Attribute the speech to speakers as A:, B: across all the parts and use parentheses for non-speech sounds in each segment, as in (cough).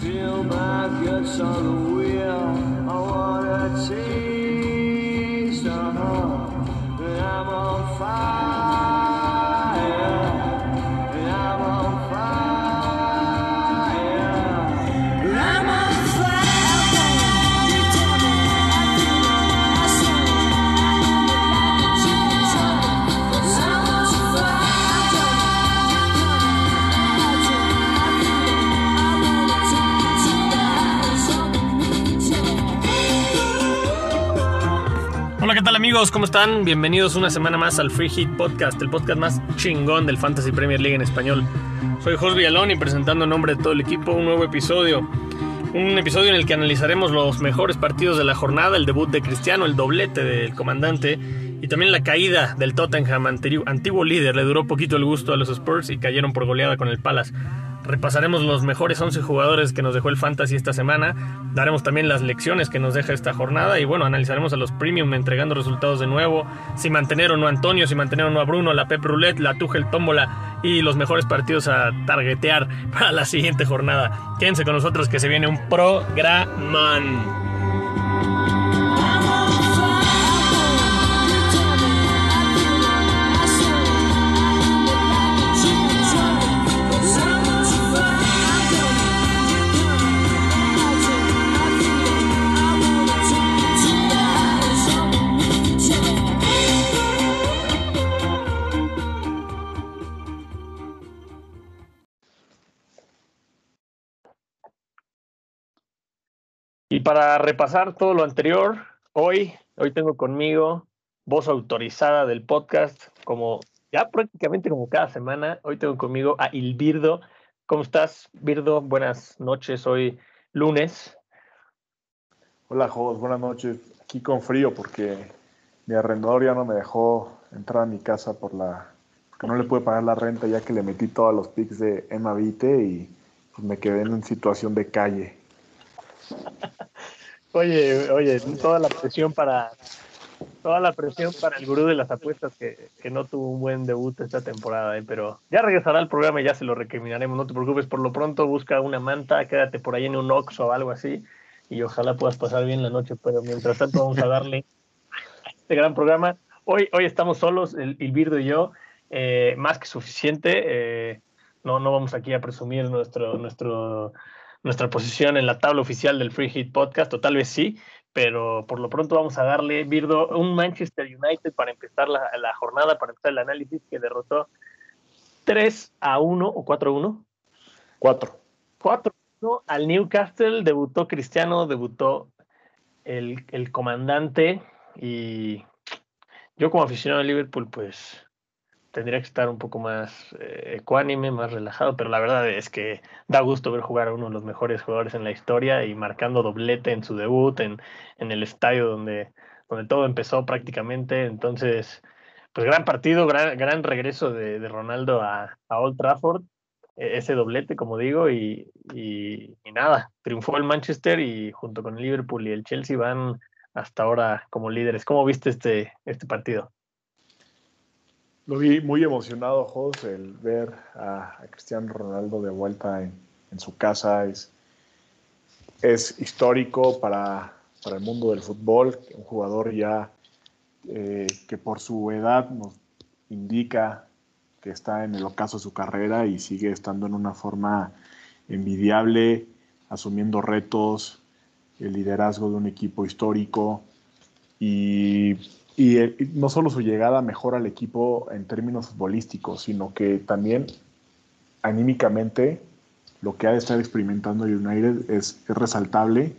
A: Spill my guts on the wheel. I wanna taste, uh-huh. And I'm on fire.
B: Amigos? ¿Cómo están? Bienvenidos una semana más al Free Hit Podcast, el podcast más chingón del Fantasy Premier League en español. Soy Jos Villalón y presentando en nombre de todo el equipo un nuevo episodio. Un episodio en el que analizaremos los mejores partidos de la jornada, el debut de Cristiano, el doblete del comandante y también la caída del Tottenham, antiguo líder. Le duró poquito el gusto a los Spurs y cayeron por goleada con el Palace. Repasaremos los mejores 11 jugadores que nos dejó el Fantasy esta semana. Daremos también las lecciones que nos deja esta jornada. Y bueno, analizaremos a los Premium entregando resultados de nuevo. Si mantener o no a Antonio, si mantener o no a Bruno, la Pep Roulette, la Tuchel Tómbola y los mejores partidos a targetear (laughs) para la siguiente jornada. Quédense con nosotros que se viene un programán. Para repasar todo lo anterior, hoy, hoy tengo conmigo voz autorizada del podcast, como ya prácticamente como cada semana, hoy tengo conmigo a Ilvirdo. ¿Cómo estás, Virdo? Buenas noches, hoy lunes.
C: Hola, Jos, buenas noches. Aquí con frío porque mi arrendador ya no me dejó entrar a mi casa por la porque no le pude pagar la renta ya que le metí todos los pics de Emma Vite y pues, me quedé en situación de calle.
B: Oye, oye, toda la presión para toda la presión para el gurú de las apuestas que, que no tuvo un buen debut esta temporada, ¿eh? pero ya regresará al programa y ya se lo recriminaremos, no te preocupes, por lo pronto busca una manta, quédate por ahí en un Ox o algo así y ojalá puedas pasar bien la noche, pero mientras tanto vamos a darle este gran programa. Hoy, hoy estamos solos, el, Ilvirdo y yo, eh, más que suficiente, eh, no, no vamos aquí a presumir nuestro, nuestro, nuestra posición en la tabla oficial del Free Hit Podcast, o tal vez sí, pero por lo pronto vamos a darle, Birdo, un Manchester United para empezar la, la jornada, para empezar el análisis, que derrotó 3 a 1 o 4 a 1.
C: Cuatro.
B: 4 a 1 al Newcastle, debutó Cristiano, debutó el, el comandante y yo como aficionado de Liverpool, pues tendría que estar un poco más eh, ecuánime, más relajado, pero la verdad es que da gusto ver jugar a uno de los mejores jugadores en la historia y marcando doblete en su debut, en, en el estadio donde, donde todo empezó prácticamente. Entonces, pues gran partido, gran, gran regreso de, Ronaldo a, a, Old Trafford, e, ese doblete, como digo, y, y, y nada, triunfó el Manchester y junto con el Liverpool y el Chelsea van hasta ahora como líderes. ¿Cómo viste este, este partido?
C: Lo vi muy emocionado, Jos, el ver a, Cristiano Ronaldo de vuelta en, en, su casa. Es, es histórico para, para, el mundo del fútbol, un jugador ya eh, que por su edad nos indica que está en el ocaso de su carrera y sigue estando en una forma envidiable, asumiendo retos, el liderazgo de un equipo histórico y y, el, no solo su llegada mejora al equipo en términos futbolísticos, sino que también anímicamente lo que ha de estar experimentando United es, es, resaltable.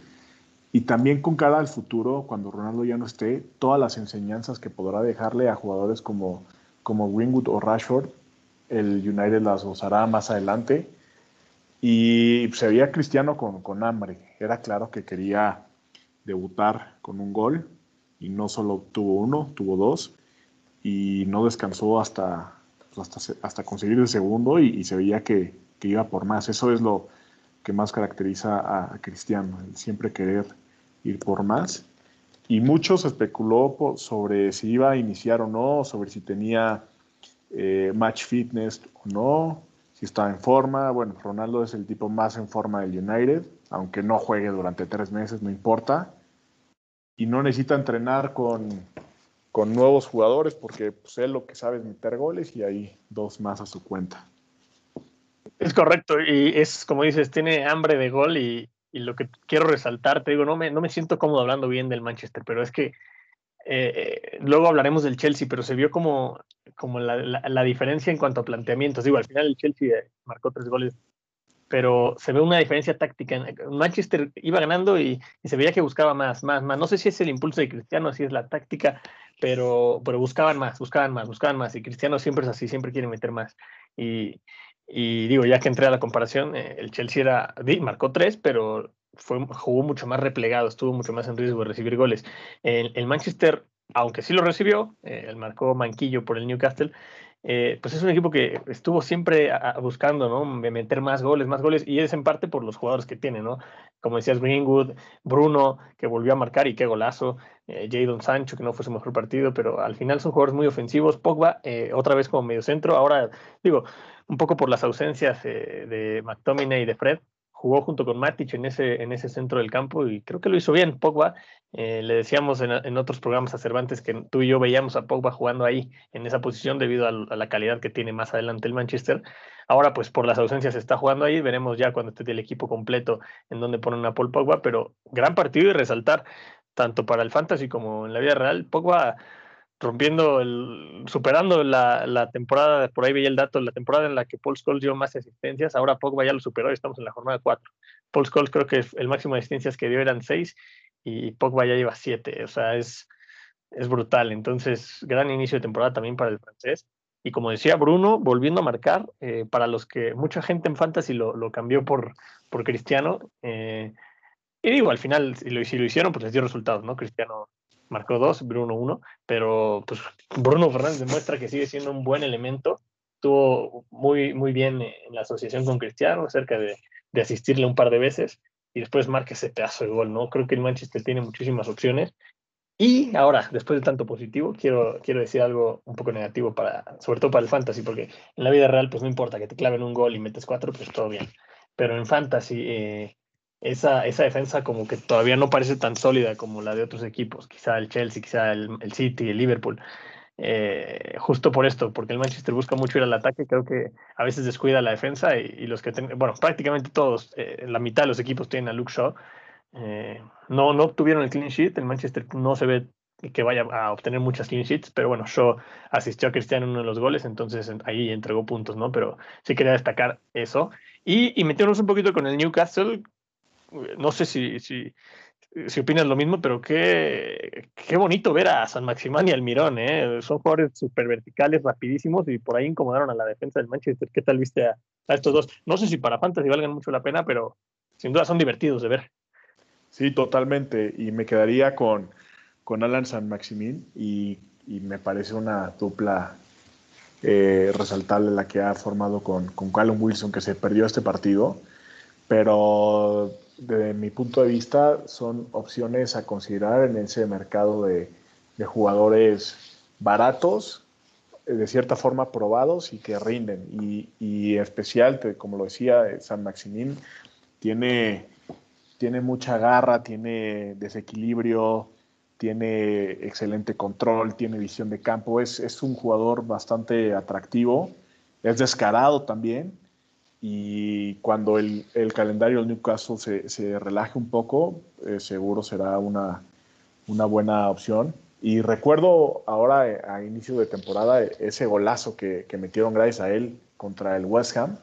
C: Y también con cara al futuro, cuando Ronaldo ya no esté, todas las enseñanzas que podrá dejarle a jugadores como, como Greenwood o Rashford, el United las usará más adelante. Y se veía Cristiano con, con hambre. Era claro que quería debutar con un gol y no solo tuvo uno, tuvo dos y no descansó hasta, pues hasta, hasta, conseguir el segundo y, y se veía que, que, iba por más. Eso es lo que más caracteriza a, a Cristiano, el siempre querer ir por más. Y mucho se especuló por, sobre si iba a iniciar o no, sobre si tenía eh, match fitness o no. si está en forma. Bueno, Ronaldo es el tipo más en forma del United, aunque no juegue durante tres meses, no importa. Y no necesita entrenar con, con nuevos jugadores porque pues, él lo que sabe es meter goles y hay dos más a su cuenta.
B: Es correcto, y es como dices, tiene hambre de gol y, y lo que quiero resaltar, te digo, no me, no me siento cómodo hablando bien del Manchester, pero es que eh, luego hablaremos del Chelsea, pero se vio como, como la, la, la, diferencia en cuanto a planteamientos. Digo, al final el Chelsea eh, marcó tres goles, pero se ve una diferencia táctica. Manchester iba ganando y, se veía que buscaba más, más, más. No sé si es el impulso de Cristiano, si es la táctica, pero, pero buscaban más, buscaban más, buscaban más. Y Cristiano siempre es así, siempre quiere meter más. Y, digo, ya que entré a la comparación, eh, el Chelsea era, marcó tres, pero fue, jugó mucho más replegado, estuvo mucho más en riesgo de recibir goles. El, el Manchester, aunque sí lo recibió, eh, el marcó Manquillo por el Newcastle, eh, pues es un equipo que estuvo siempre buscando, ¿no? Meter más goles, más goles, y es en parte por los jugadores que tiene, ¿no? Como decías, Greenwood, Bruno, que volvió a marcar y qué golazo, eh, Sancho, que no fue su mejor partido, pero al final son jugadores muy ofensivos. Pogba, eh, otra vez como medio centro, ahora, digo, un poco por las ausencias eh, de McTominay y de Fred, jugó junto con Matic en ese, en ese centro del campo y creo que lo hizo bien. Pogba, eh, le decíamos en, en, otros programas a Cervantes que tú y yo veíamos a Pogba jugando ahí en esa posición debido a, la calidad que tiene más adelante el Manchester. Ahora, pues por las ausencias está jugando ahí, veremos ya cuando esté el equipo completo en donde ponen a Paul Pogba, pero gran partido y resaltar, tanto para el Fantasy como en la vida real, Pogba rompiendo el, superando la, la, temporada, por ahí veía el dato, la temporada en la que Paul Scholes dio más asistencias, ahora Pogba ya lo superó y estamos en la jornada 4. Paul Scholes creo que el máximo de asistencias que dio eran 6 y Pogba ya lleva 7, o sea, es, es brutal. Entonces, gran inicio de temporada también para el francés. Y como decía Bruno, volviendo a marcar, eh, para los que mucha gente en Fantasy lo, lo cambió por, por Cristiano, eh, y digo, al final, si lo, si lo hicieron, pues les dio resultados, ¿no? Cristiano marcó dos, Bruno uno, pero pues Bruno Fernández demuestra que sigue siendo un buen elemento. Estuvo muy, muy bien en la asociación con Cristiano, cerca de, de asistirle un par de veces y después marca ese pedazo de gol, ¿no? Creo que el Manchester tiene muchísimas opciones. Y ahora, después de tanto positivo, quiero, quiero decir algo un poco negativo, para, sobre todo para el fantasy, porque en la vida real, pues no importa que te claven un gol y metes cuatro, pues todo bien. Pero en fantasy, eh, esa, esa defensa como que todavía no parece tan sólida como la de otros equipos, quizá el Chelsea, quizá el, el City, el Liverpool. Eh, justo por esto, porque el Manchester busca mucho ir al ataque, creo que a veces descuida la defensa y, los que, ten, bueno, prácticamente todos, eh, la mitad de los equipos tienen a Luke Shaw. Eh, no, no obtuvieron el clean sheet, el Manchester no se ve que vaya a obtener muchas clean sheets, pero bueno, Shaw asistió a Cristiano en uno de los goles, entonces ahí entregó puntos, ¿no? Pero sí quería destacar eso. Y, y meternos un poquito con el Newcastle, no sé si, si, opinas lo mismo, pero qué, qué bonito ver a San Maximán y Almirón, ¿eh? Son jugadores súper verticales, rapidísimos y por ahí incomodaron a la defensa del Manchester. ¿Qué tal viste a, a, estos dos? No sé si para Fantasy valgan mucho la pena, pero sin duda son divertidos de ver.
C: Sí, totalmente. Y me quedaría con, con Alan San Maximín y, y me parece una dupla eh, resaltable la que ha formado con, con Callum Wilson, que se perdió este partido. Pero desde mi punto de vista, son opciones a considerar en ese mercado de, jugadores baratos, de cierta forma probados y que rinden. Y, y especial, como lo decía, San Maximín tiene, tiene mucha garra, tiene desequilibrio, tiene excelente control, tiene visión de campo, es, es un jugador bastante atractivo, es descarado también y cuando el, el, calendario del Newcastle se, se relaje un poco, eh, seguro será una, una, buena opción. Y recuerdo ahora eh, a inicio de temporada ese golazo que, que, metieron gracias a él contra el West Ham,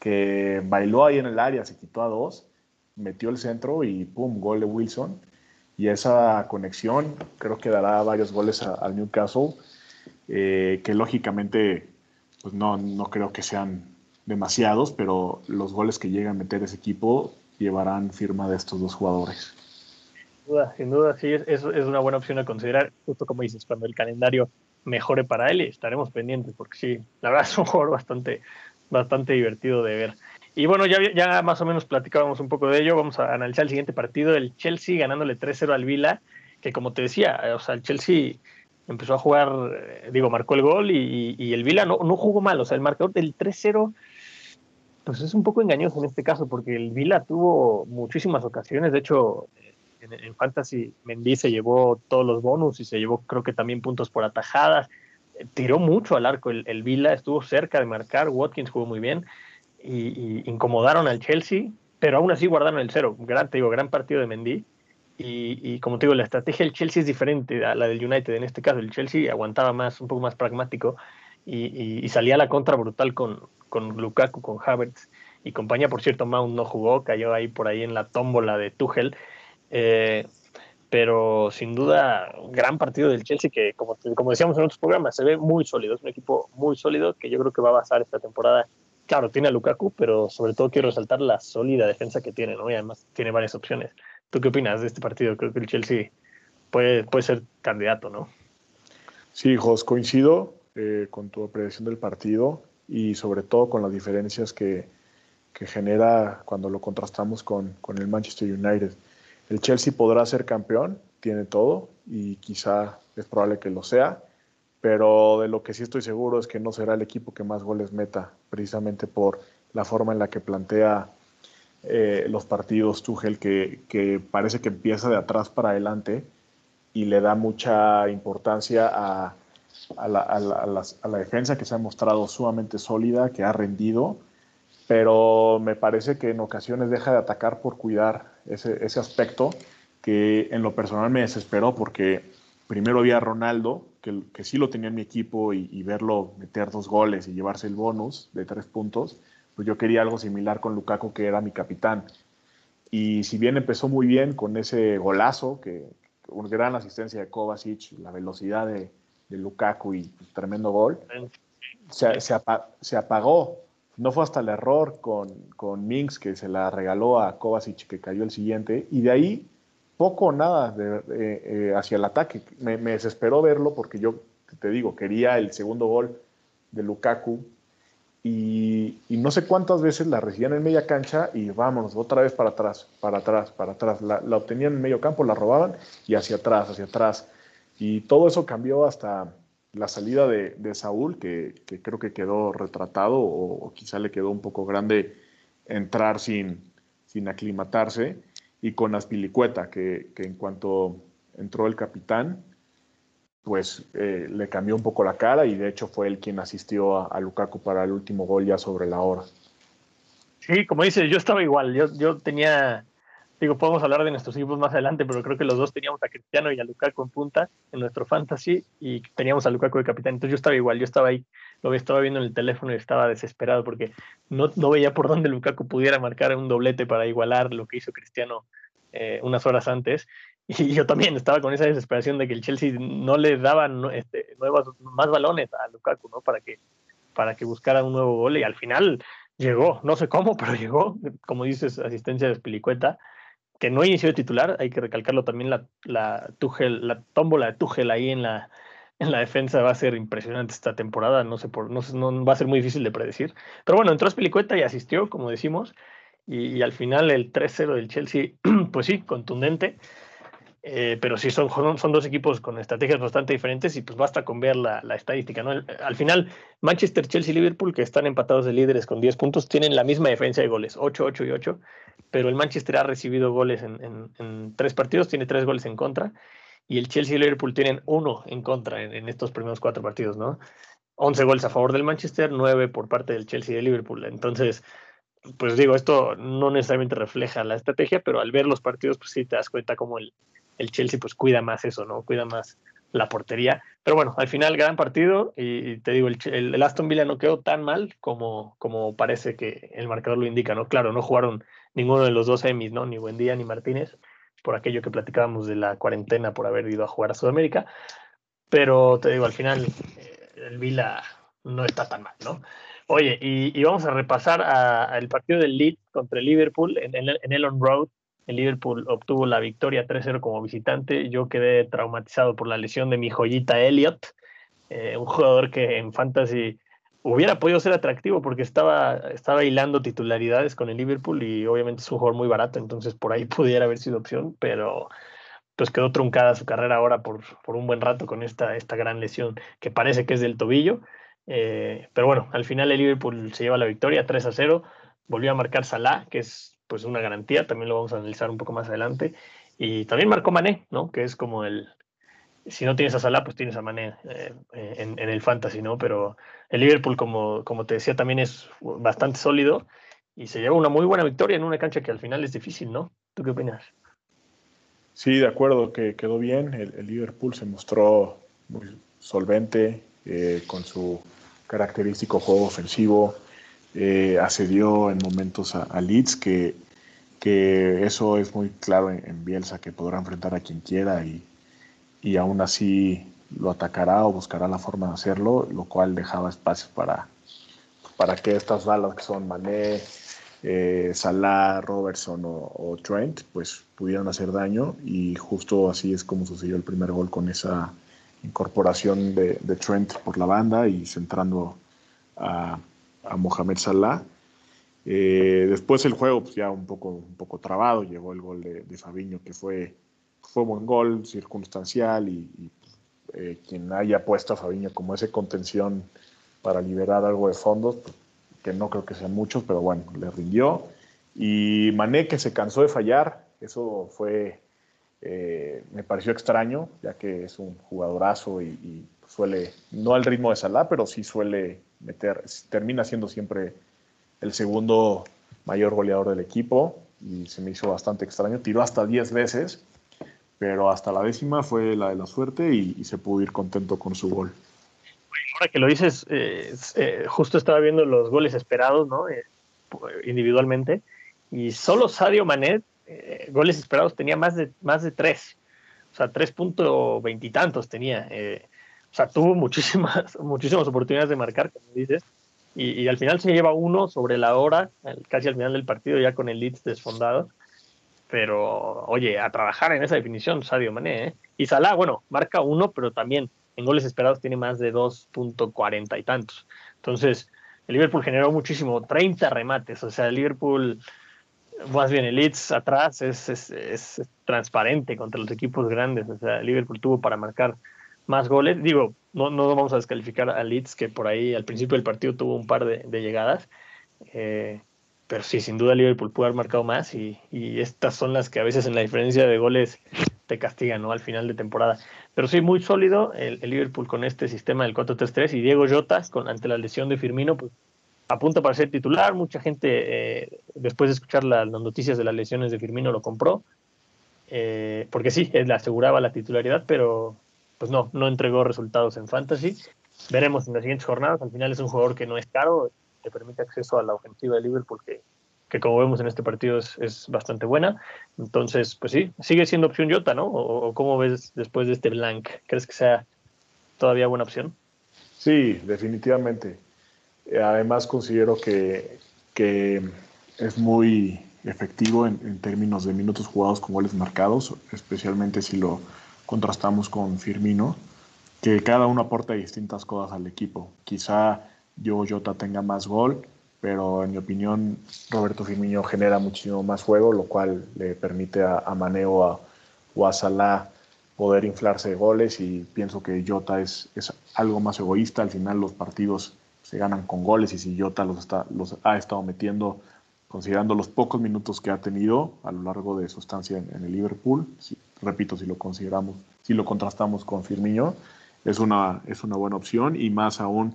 C: que bailó ahí en el área, se quitó a dos, metió el centro y pum, gol de Wilson. Y esa conexión creo que dará varios goles al Newcastle, eh, que lógicamente pues no, no creo que sean demasiados, pero los goles que llega a meter ese equipo llevarán firma de estos dos jugadores.
B: Sin duda, sin duda, sí, es, es, una buena opción a considerar, justo como dices, cuando el calendario mejore para él, estaremos pendientes, porque sí, la verdad es un jugador bastante, bastante divertido de ver. Y bueno, ya, más o menos platicábamos un poco de ello, vamos a analizar el siguiente partido, el Chelsea ganándole 3-0 al Vila, que como te decía, o sea, el Chelsea empezó a jugar, digo, marcó el gol y, y el Vila no jugó mal, o sea, el marcador del 3-0 pues es un poco engañoso en este caso, porque el Vila tuvo muchísimas ocasiones. De hecho, en, Fantasy, Mendy se llevó todos los bonus y se llevó, creo que también puntos por atajadas. Tiró mucho al arco el, el Vila, estuvo cerca de marcar. Watkins jugó muy bien y, incomodaron al Chelsea, pero aún así guardaron el cero. Gran, te digo, gran partido de Mendy. Y, y, como te digo, la estrategia del Chelsea es diferente a la del United. En este caso, el Chelsea aguantaba más, un poco más pragmático y, salía la contra brutal con, con Lukaku, con Havertz y compañía. Por cierto, Mount no jugó, cayó ahí por ahí en la tómbola de Tuchel. Eh, pero sin duda, gran partido del Chelsea que, como, como decíamos en otros programas, se ve muy sólido. Es un equipo muy sólido que yo creo que va a basar esta temporada. Claro, tiene a Lukaku, pero sobre todo quiero resaltar la sólida defensa que tiene, ¿no? Y además tiene varias opciones. ¿Tú qué opinas de este partido? Creo que el Chelsea puede, puede ser candidato, ¿no?
C: Sí, Jos, coincido eh, con tu apreciación del partido y sobre todo con las diferencias que, que genera cuando lo contrastamos con, con, el Manchester United. El Chelsea podrá ser campeón, tiene todo y quizá es probable que lo sea, pero de lo que sí estoy seguro es que no será el equipo que más goles meta, precisamente por la forma en la que plantea eh, los partidos Tuchel, que, que parece que empieza de atrás para adelante y le da mucha importancia a a la, a, la, a, la, defensa que se ha mostrado sumamente sólida, que ha rendido, pero me parece que en ocasiones deja de atacar por cuidar ese, ese aspecto que en lo personal me desesperó porque primero vi a Ronaldo, que, que sí lo tenía en mi equipo, y, y, verlo meter dos goles y llevarse el bonus de tres puntos, pues yo quería algo similar con Lukaku, que era mi capitán. Y si bien empezó muy bien con ese golazo, que una gran asistencia de Kovacic, la velocidad de, de Lukaku y tremendo gol, se, se, apa, se, apagó. No fue hasta el error con, con Minx que se la regaló a Kovacic que cayó el siguiente y de ahí poco o nada de, eh, eh, hacia el ataque. Me, me, desesperó verlo porque yo, te digo, quería el segundo gol de Lukaku y, y, no sé cuántas veces la recibían en media cancha y vámonos, otra vez para atrás, para atrás, para atrás. La, la obtenían en medio campo, la robaban y hacia atrás, hacia atrás. Y todo eso cambió hasta la salida de, de Saúl, que, que, creo que quedó retratado o, quizá le quedó un poco grande entrar sin, sin aclimatarse, y con Aspilicueta, que, que en cuanto entró el capitán, pues eh, le cambió un poco la cara y de hecho fue él quien asistió a, a, Lukaku para el último gol ya sobre la hora.
B: Sí, como dices, yo estaba igual, yo, yo tenía digo, podemos hablar de nuestros equipos más adelante, pero creo que los dos teníamos a Cristiano y a Lukaku en punta en nuestro fantasy y teníamos a Lukaku de capitán. Entonces yo estaba igual, yo estaba ahí, lo estaba viendo en el teléfono y estaba desesperado porque no, no veía por dónde Lukaku pudiera marcar un doblete para igualar lo que hizo Cristiano eh, unas horas antes. (laughs) Y yo también estaba con esa desesperación de que el Chelsea no le daba este, nuevas, más balones a Lukaku, ¿no? Para que, para que buscara un nuevo gol y al final llegó, no sé cómo, pero (laughs) llegó, como dices, asistencia de Spilicueta que no inició de titular, hay que recalcarlo también, la, la, Tuchel, la tómbola de Tuchel ahí en la, en la defensa va a ser impresionante esta temporada, no sé por, no, no va a ser muy difícil de predecir. Pero bueno, entró Spilicueta y asistió, como decimos, y, y al final el 3-0 del Chelsea, (clears throat) pues sí, contundente. Eh, pero sí, son, son dos equipos con estrategias bastante diferentes y pues basta con ver la, la estadística. ¿no? Al final, Manchester, Chelsea y Liverpool, que están empatados de líderes con 10 puntos, tienen la misma defensa de goles, 8, 8 y 8, pero el Manchester ha recibido goles en, en, tres partidos, tiene tres goles en contra, y el Chelsea y Liverpool tienen uno en contra en, en estos primeros cuatro partidos, ¿no? 11 goles a favor del Manchester, 9 por parte del Chelsea y de Liverpool. Entonces, pues digo, esto no necesariamente refleja la estrategia, pero al ver los partidos, pues sí te das cuenta cómo el, el Chelsea pues cuida más eso, ¿no? Cuida más la portería. Pero bueno, al final gran partido y, te digo, el, el, el, Aston Villa no quedó tan mal como, como parece que el marcador lo indica, ¿no? Claro, no jugaron ninguno de los dos semis, ¿no? Ni Buendía ni Martínez, por aquello que platicábamos de la cuarentena por haber ido a jugar a Sudamérica. Pero te digo, al final eh, el Villa no está tan mal, ¿no? Oye, y, vamos a repasar al partido del Leeds contra el Liverpool en, en, en Elon Road el Liverpool obtuvo la victoria 3-0 como visitante. Yo quedé traumatizado por la lesión de mi joyita Elliot, eh, un jugador que en fantasy hubiera podido ser atractivo porque estaba, estaba hilando titularidades con el Liverpool y obviamente es un jugador muy barato, entonces por ahí (laughs) pudiera haber sido opción, pero pues quedó truncada su carrera ahora por, por un buen rato con esta, esta gran lesión que parece que es del tobillo. Eh, pero bueno, al final el Liverpool se lleva la victoria 3 a 0 volvió a marcar Salah, que es pues una garantía, también lo vamos a analizar un poco más adelante. Y también marcó Mané, ¿no? Que es como el, si no tienes a Salah, pues tienes a Mané eh, en, en, el fantasy, ¿no? Pero el Liverpool, como, como te decía, también es bastante sólido y se lleva una muy buena victoria en una cancha que al final es difícil, ¿no? ¿Tú qué opinas?
C: Sí, de acuerdo, que quedó bien. El, el Liverpool se mostró muy solvente eh, con su característico juego ofensivo. Eh, en momentos a, a Leeds, que, que, eso es muy claro en, en, Bielsa, que podrá enfrentar a quien quiera y, y aún así lo atacará o buscará la forma de hacerlo, lo cual dejaba espacios para, para que estas balas que son Mané, eh, Salah, Robertson o, o, Trent, pues pudieran hacer daño. Y justo así es como sucedió el primer gol con esa incorporación de, de Trent por la banda y centrando a, a Mohamed Salah. Eh, después el juego pues ya un poco, un poco trabado, llegó el gol de, de Fabiño que fue, fue buen gol, circunstancial y, eh, quien haya puesto a Fabiño como ese contención para liberar algo de fondos, pues, que no creo que sean muchos, pero bueno, le rindió. Y Mané que se cansó de fallar, eso fue, eh, me pareció extraño, ya que es un jugadorazo y, suele, no al ritmo de Salah, pero sí suele meter, termina siendo siempre el segundo mayor goleador del equipo y se me hizo bastante extraño. Tiró hasta 10 veces, pero hasta la décima fue la de la suerte y, se pudo ir contento con su gol
B: ahora que lo dices, eh, eh, justo estaba viendo los goles esperados, ¿no? Eh, individualmente, y solo Sadio Mané, eh, goles esperados, tenía más de, más de tres. O sea, tres punto veintitantos tenía. O sea, tuvo muchísimas, (laughs) muchísimas oportunidades de marcar, como dices, y, y, al final se lleva uno sobre la hora, casi al final del partido, ya con el Leeds desfondado. Pero, oye, a trabajar en esa definición, Sadio Mané, ¿eh? Y Salah, bueno, marca uno, pero también en goles esperados tiene más de 2.40 y tantos. Entonces, el Liverpool generó muchísimo, 30 remates. O sea, el Liverpool, más bien el Leeds atrás, es, es, es, transparente contra los equipos grandes. O sea, el Liverpool tuvo para marcar más goles. Digo, no, no vamos a descalificar a Leeds, que por ahí al principio del partido tuvo un par de, llegadas. Eh, pero sí, sin duda Liverpool pudo haber marcado más y, estas son las que a veces en la diferencia de goles te castigan, ¿no? Al final de temporada. Pero sí, muy sólido el, Liverpool con este sistema del 4-3-3 y Diego Jota, con, ante la lesión de Firmino, pues apunta para ser titular. Mucha gente, eh, después de escuchar la, las noticias de las lesiones de Firmino, lo compró. Eh, porque sí, le aseguraba la titularidad, pero pues no, no entregó resultados en Fantasy. Veremos en las siguientes jornadas. Al final es un jugador que no es caro, te permite acceso a la ofensiva de Liverpool que, que como vemos en este partido es, bastante buena. Entonces, pues sí, sigue siendo opción Jota, ¿no? ¿O, o cómo ves después de este blank? ¿Crees que sea todavía buena opción?
C: Sí, definitivamente. Además considero que, que es muy efectivo en, en, términos de minutos jugados con goles marcados, especialmente si lo contrastamos con Firmino, que cada uno aporta distintas cosas al equipo. Quizá yo Jota tenga más gol, pero en mi opinión Roberto Firmino genera muchísimo más juego, lo cual le permite a, Maneo a, o a Salah poder inflarse de goles y pienso que Jota es, es, algo más egoísta, al final los partidos se ganan con goles y si Jota los, está, los ha estado metiendo considerando los pocos minutos que ha tenido a lo largo de su estancia en, en el Liverpool, si, repito, si lo consideramos, si lo contrastamos con Firmino, es una, es una buena opción y más aún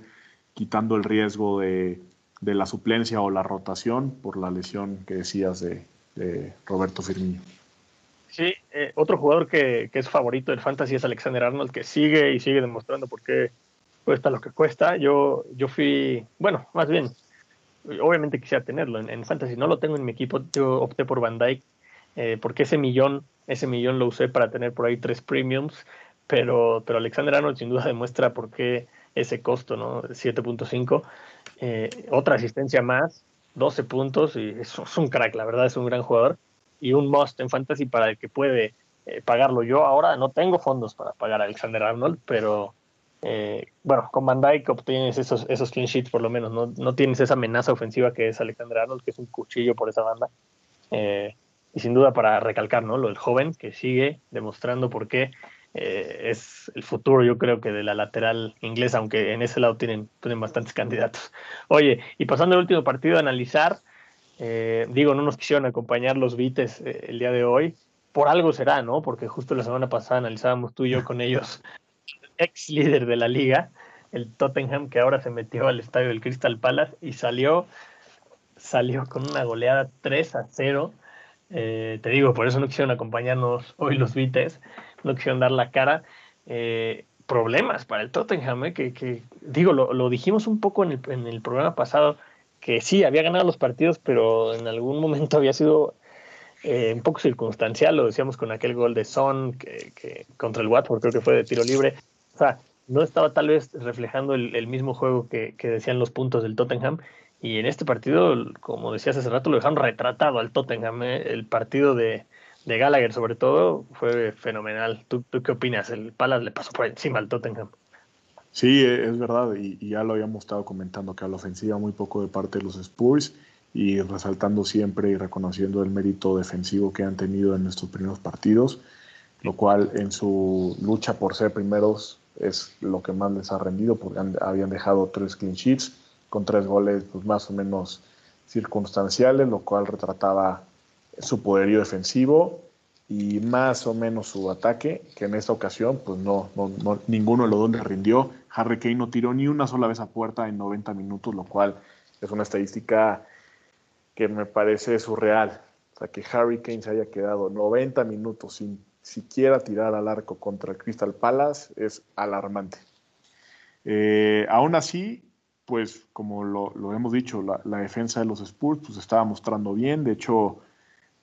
C: quitando el riesgo de, de, la suplencia o la rotación por la lesión que decías de, de Roberto Firmino.
B: Sí, eh, otro jugador que, que, es favorito del fantasy es Alexander Arnold, que sigue y sigue demostrando por qué cuesta lo que cuesta. Yo, yo fui, bueno, más bien, obviamente quisiera tenerlo en, en fantasy, no lo tengo en mi equipo, yo opté por Van Dyke, eh, porque ese millón, ese millón lo usé para tener por ahí tres premiums, pero, pero Alexander Arnold sin duda (laughs) demuestra por qué ese costo, ¿no? 7.5. Eh, otra asistencia más, 12 puntos, y es, es, un crack, la verdad, es un gran jugador. Y un must en fantasy para el que puede eh, pagarlo. Yo ahora no tengo fondos para pagar a Alexander Arnold, pero eh, bueno, con Van Dyke obtienes esos, esos clean sheets por lo menos, ¿no? no tienes esa amenaza ofensiva que es Alexander Arnold, que es un cuchillo por esa banda. Eh, y sin duda para recalcar, ¿no? Lo del joven que sigue demostrando por qué eh, es el futuro, yo creo que de la lateral inglesa, aunque en ese lado tienen, tienen bastantes candidatos. Oye, y pasando al último partido a analizar, Eh, digo, no nos quisieron acompañar los Vites eh, el día de hoy. Por algo será, ¿no? Porque justo la semana pasada analizábamos tú y yo con ellos, (laughs) ex líder de la liga, el Tottenham, que ahora se metió al estadio del Crystal Palace y salió, salió con una goleada 3 a 0. Eh, te digo, por eso no quisieron acompañarnos hoy los Vites, no quisieron dar la cara. Eh, problemas para el Tottenham, eh, que, que, digo, lo, lo, dijimos un poco en el, programa pasado, que sí, había ganado los partidos, pero en algún momento (laughs) había sido eh, un poco circunstancial, lo decíamos con aquel gol de Son que, contra el Watford, creo que fue de tiro libre. O sea, no estaba tal vez reflejando el, mismo juego que, decían los puntos del Tottenham. Y en este partido, como decías hace rato, lo dejaron retratado al Tottenham. ¿eh? El partido de, Gallagher, sobre todo, fue fenomenal. ¿Tú, ¿Tú, qué opinas? El Palace le pasó por encima al Tottenham.
C: Sí, es verdad, y, ya lo habíamos estado comentando, que a la ofensiva muy poco de parte de los Spurs y resaltando siempre y reconociendo el mérito defensivo que han tenido en estos primeros partidos, lo cual en su lucha por ser primeros es lo que más les ha rendido, porque han, habían dejado tres clean sheets con tres goles pues, más o menos circunstanciales, lo cual retrataba su poderío defensivo y más o menos su ataque, que en esta ocasión pues no, no, no, ninguno de los dos le rindió. Harry Kane no tiró ni una sola vez a puerta en 90 minutos, lo cual es una estadística que me parece surreal. O sea, que Harry Kane se haya quedado 90 minutos sin siquiera tirar al arco contra el Crystal Palace es alarmante. Eh, aún así, pues como lo, hemos dicho, la, defensa de los Spurs pues estaba mostrando bien, de hecho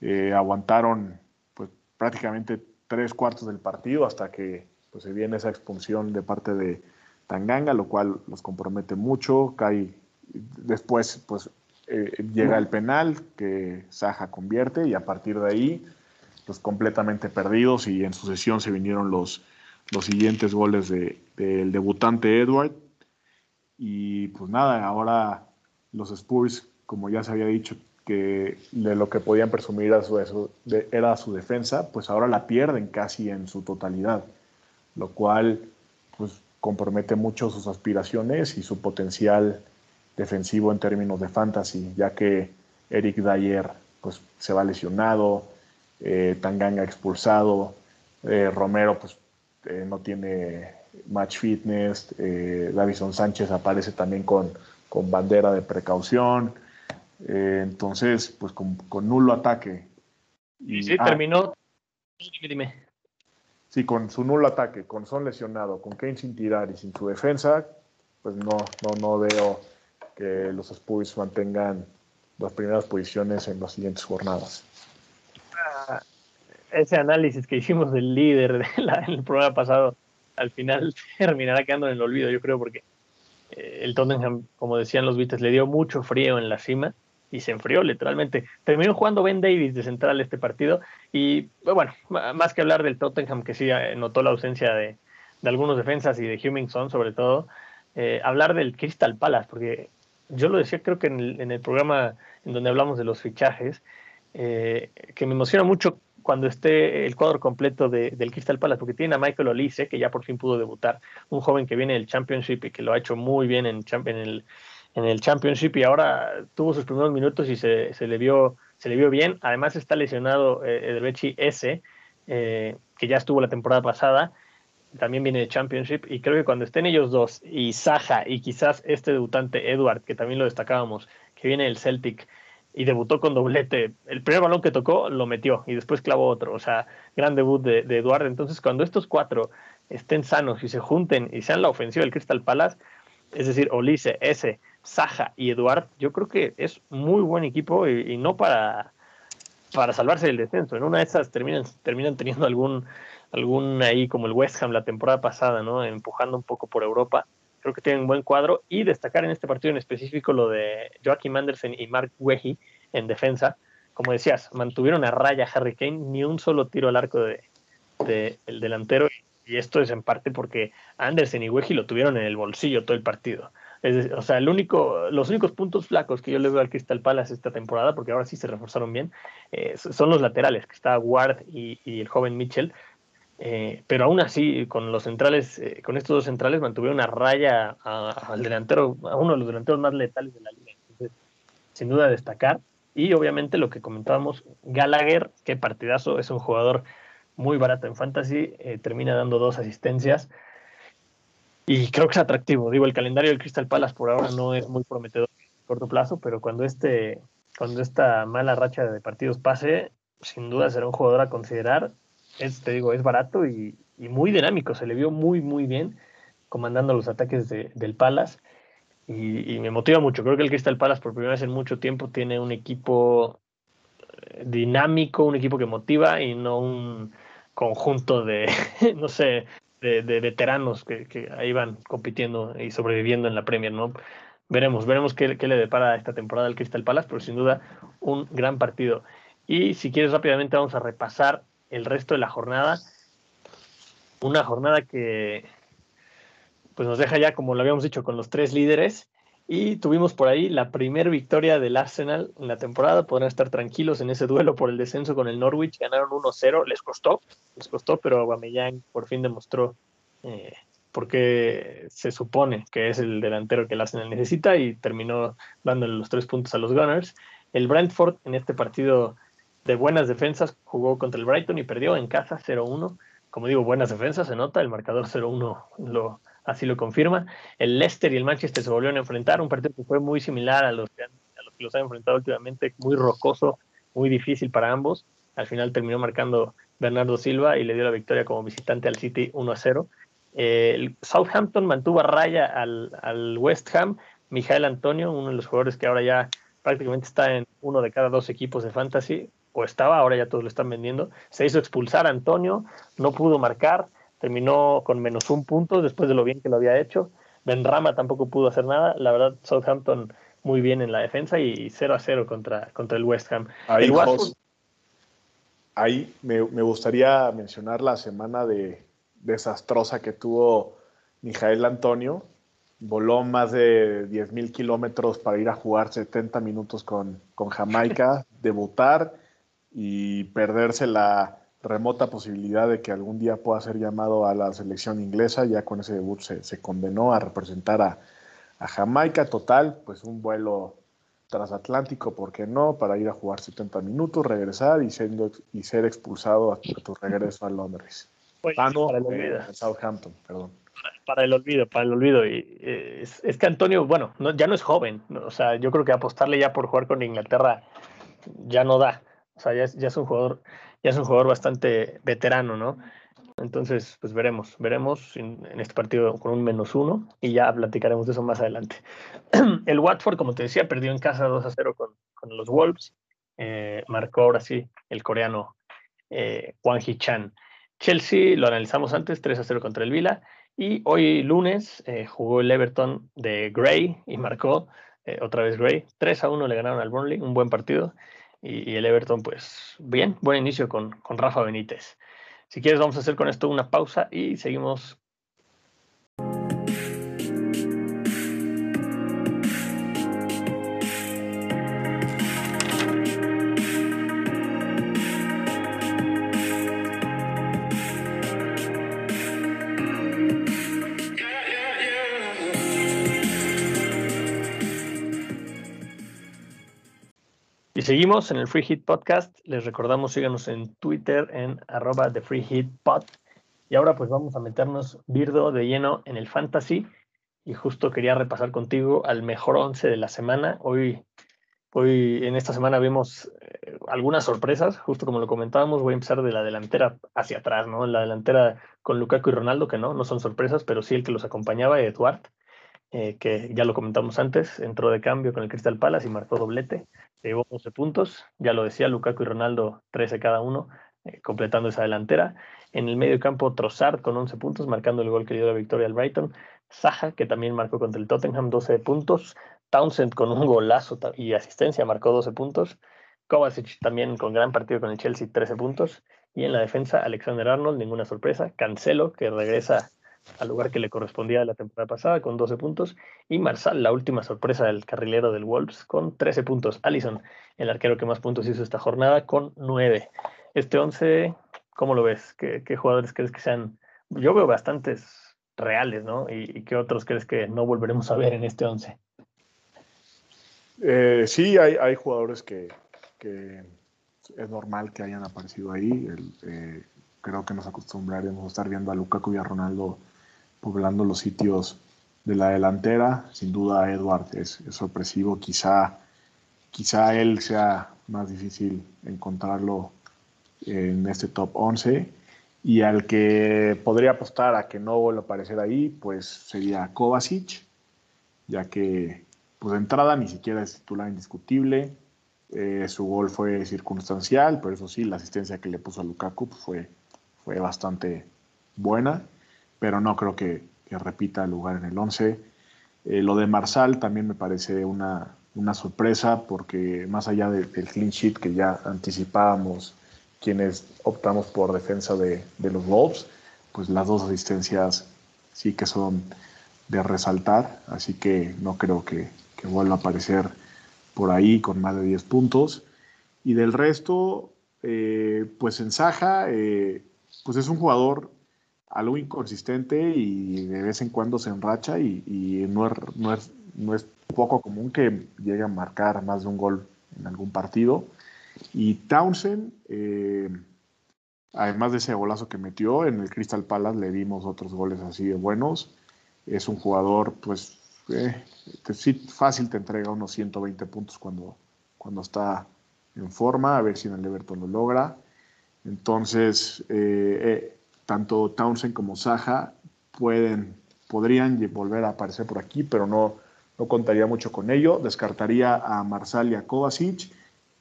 C: eh, aguantaron pues prácticamente tres cuartos del partido hasta que pues, se viene esa expulsión de parte de Tanganga, lo cual los compromete mucho, cae después pues eh, llega el penal que Saja convierte y a partir de ahí pues completamente perdidos y en sucesión se vinieron los, los siguientes goles del de, debutante Edward y pues nada, ahora los Spurs, como ya se había dicho, que de lo que podían presumir era su, defensa, pues ahora la pierden casi en su totalidad, lo cual pues compromete mucho sus aspiraciones y su potencial defensivo en términos de fantasy, ya que Eric Dyer pues se va lesionado, eh, Tanganga expulsado, eh, Romero pues eh, no tiene match fitness, eh, Davison Sánchez aparece también con, con bandera de precaución, eh, entonces, pues con, con, nulo ataque.
B: Y sí, ah, terminó. Dime, dime.
C: Sí, con su nulo ataque, con Son lesionado, con Kane sin tirar y sin su defensa, pues no, no, no veo que los Spurs mantengan las primeras posiciones en las siguientes jornadas.
B: Ah, ese análisis que hicimos del líder de la, el programa pasado al final (laughs) terminará quedando en el olvido, yo creo, porque eh, el Tottenham, como decían los Beatles, le dio mucho frío en la cima y se enfrió literalmente. Terminó jugando Ben Davis de central este partido y bueno, más que hablar del Tottenham que sí eh, notó la ausencia de, de algunos defensas y de Hummingson sobre todo, eh, hablar del Crystal Palace, porque yo lo decía creo que en el, en el programa en donde hablamos de los fichajes, eh, que me emociona mucho cuando esté el cuadro completo de, del Crystal Palace, porque tiene a Michael Olise, que ya por fin pudo debutar, un joven que viene del Championship y que lo ha hecho muy bien en, el, Championship y ahora tuvo sus primeros minutos y se, le, vio, se le vio bien. Además está lesionado eh, Ederbechi S, eh, que ya estuvo la temporada pasada, también viene de Championship y creo que cuando estén ellos dos y Saja y quizás este debutante Edward, que también lo destacábamos, que viene del Celtic, y debutó con doblete. El primer balón que tocó lo metió y después clavó otro. O sea, gran debut de, Eduardo. Entonces, cuando estos cuatro estén sanos y se junten y sean la ofensiva del Crystal Palace, es decir, Olise, Ese, Saja y Eduard, yo creo que es muy buen equipo y, y, no para, para salvarse del descenso. En una de esas terminan, terminan teniendo algún, algún ahí como el West Ham la temporada pasada, ¿no? Empujando un poco por Europa creo que tienen un buen cuadro y destacar en este partido en específico lo de Joaquim Andersen y Mark Wehi en defensa. Como decías, mantuvieron a raya Harry Kane, ni un solo tiro al arco de, el delantero y esto es en parte porque Andersen y Wehi lo tuvieron en el bolsillo todo el partido. Es, o sea, el único, los únicos puntos flacos que yo le veo al Crystal Palace esta temporada, porque ahora sí se reforzaron bien, eh, son los laterales, que está Ward y el joven Mitchell, eh, pero aún así, con los centrales, eh, con estos dos centrales, mantuvieron una raya al delantero, a uno de los delanteros más letales de la liga. Entonces, sin duda destacar. Y obviamente lo que comentábamos, Gallagher, qué partidazo, es un jugador muy barato en fantasy, eh, termina dando dos asistencias. Y creo que es atractivo. Digo, el calendario del Crystal Palace por ahora no es muy prometedor a corto plazo, pero cuando, este, cuando esta mala racha de partidos pase, sin duda será un jugador a considerar. Es, te digo, es barato y, y muy dinámico. Se le vio muy, muy bien comandando los ataques de, del Palace. Y, y, me motiva mucho. Creo que el Crystal Palace por primera vez en mucho tiempo tiene un equipo eh, dinámico, un equipo que motiva y no un conjunto de, (laughs) no sé, de, veteranos que, que, ahí van compitiendo y sobreviviendo en la Premier, ¿no? Veremos, veremos qué, qué le depara esta temporada al Crystal Palace, pero sin duda un gran partido. Y si quieres rápidamente vamos a repasar el resto de la jornada. Una jornada que pues nos deja ya, como lo habíamos dicho, con los tres líderes. Y tuvimos por ahí la primera victoria del Arsenal en la temporada. Podrán estar tranquilos en ese duelo por el descenso con el Norwich. Ganaron 1-0. Les costó, les costó, pero Aubameyang por fin demostró eh, por qué se supone que es el delantero que el Arsenal necesita y terminó dándole los tres puntos a los Gunners. El Brentford en este partido de buenas defensas jugó contra el Brighton y perdió en casa 0-1. Como digo, buenas defensas, se nota, el marcador 0-1 lo, así lo confirma. El Leicester y el Manchester se volvieron a enfrentar, un partido que fue muy similar a los que, han, los han enfrentado últimamente, muy rocoso, muy difícil para ambos. Al final terminó marcando Bernardo Silva y le dio la victoria como visitante al City 1-0. Eh, el Southampton mantuvo a raya al, al West Ham. Mijael Antonio, uno de los jugadores que ahora ya prácticamente está en uno de cada dos equipos de fantasy, o estaba, ahora ya todos lo están vendiendo. Se hizo expulsar a Antonio, no pudo marcar, terminó con menos un punto después de lo bien que lo había hecho. Benrama tampoco pudo hacer nada. La verdad, Southampton muy bien en la defensa y 0 a 0 contra, contra el West Ham.
C: Ahí,
B: el
C: Watford, ahí me, me, gustaría mencionar la semana de desastrosa que tuvo Mijael Antonio. Voló más de 10.000 kilómetros para ir a jugar 70 minutos con, con Jamaica, (laughs) debutar y perderse la remota posibilidad de que algún día pueda ser llamado a la selección inglesa. Ya con ese debut se, se condenó a representar a, a, Jamaica. Total, pues un vuelo transatlántico, ¿por qué no? Para ir a jugar 70 minutos, regresar y, siendo, y ser expulsado a tu regreso a Londres.
B: Pues,
C: ah,
B: para el
C: eh,
B: olvido.
C: Southampton, perdón.
B: Para el olvido, para el olvido. Y, eh, es, es, que Antonio, bueno, no, ya no es joven. O sea, yo creo que apostarle ya por jugar con Inglaterra ya no da. O sea, ya, ya es un jugador ya es un jugador bastante veterano, ¿no? Entonces, pues veremos, veremos en, este partido con un menos uno y ya platicaremos de eso más adelante. (clears throat) El Watford, como te decía, perdió en casa 2 a 0 con, con los Wolves. Eh, marcó ahora sí el coreano eh, Wang Hee-chan. Chelsea, lo analizamos antes, 3 a 0 contra el Vila. Y hoy lunes eh, jugó el Everton de Gray y marcó eh, otra vez Gray. 3 a 1 le ganaron al Burnley, un buen partido y, el Everton, pues bien, buen inicio con, con, Rafa Benítez. Si quieres, vamos a hacer con esto una pausa y seguimos. Seguimos en el Free Hit Podcast. Les recordamos, síganos en Twitter en arroba The Free Hit Pod. Y ahora pues vamos a meternos, Birdo, de lleno en el Fantasy. Y justo quería repasar contigo al mejor 11 de la semana. Hoy, hoy en esta semana vimos eh, algunas sorpresas, justo como lo comentábamos. Voy a empezar de la delantera hacia atrás, ¿no? La delantera con Lukaku y Ronaldo, que no, no son sorpresas, pero sí el que los acompañaba, Eduard. Eh, que ya lo comentamos antes, entró de cambio con el Crystal Palace y marcó doblete, llevó 11 puntos, ya lo decía, Lukaku y Ronaldo 13 cada uno, eh, completando esa delantera. En el medio campo, Trossard con 11 puntos, marcando el gol que dio la victoria al Brighton. Saja, que también marcó contra el Tottenham, 12 puntos. Townsend con un golazo y asistencia, marcó 12 puntos. Kovacic también con gran partido con el Chelsea, 13 puntos. Y en la defensa, Alexander Arnold, ninguna sorpresa. Cancelo, que regresa al lugar que le correspondía la temporada pasada con 12 puntos, y Marsal, la última sorpresa del carrilero del Wolves, con 13 puntos. Allison, el arquero que más puntos hizo esta jornada, con 9. Este 11, ¿cómo lo ves? ¿Qué, jugadores crees que sean? Yo veo bastantes reales, ¿no? ¿Y, qué otros crees que no volveremos a ver en este 11?
C: Eh, sí, hay, hay jugadores que, es normal que hayan aparecido ahí. Eh, creo que nos acostumbraremos a estar viendo a Lukaku y a Ronaldo poblando los sitios de la delantera. Sin duda, Edward es, es sorpresivo. Quizá, quizá él sea más difícil encontrarlo en este top 11. Y al que podría apostar a que no vuelva a aparecer ahí, pues sería Kovacic, ya que pues de entrada ni siquiera es titular indiscutible. Eh, su gol fue circunstancial, pero eso sí, la asistencia que le puso a Lukaku pues, fue, fue bastante buena, pero no creo que, repita el lugar en el 11. Eh, lo de Marsal también me parece una, sorpresa porque más allá de, del clean sheet que ya anticipábamos quienes optamos por defensa de, los Wolves, pues las dos asistencias sí que son de resaltar, así que no creo que, que vuelva a aparecer por ahí con más de 10 puntos. Y del resto, eh, pues en Saja, eh, pues es un jugador algo inconsistente y de vez en cuando se enracha y, no, es, no, es, no, es, poco común que llegue a marcar más de un gol en algún partido. Y Townsend, eh, además de ese golazo que metió en el Crystal Palace, le dimos otros goles así de buenos. Es un jugador, pues, eh, sí, fácil te entrega unos 120 puntos cuando, cuando está en forma, a ver si en el Everton lo logra. Entonces, eh, eh, tanto Townsend como Saja pueden, podrían volver a aparecer por aquí, pero no, no contaría mucho con ello. Descartaría a Marsal y a Kovacic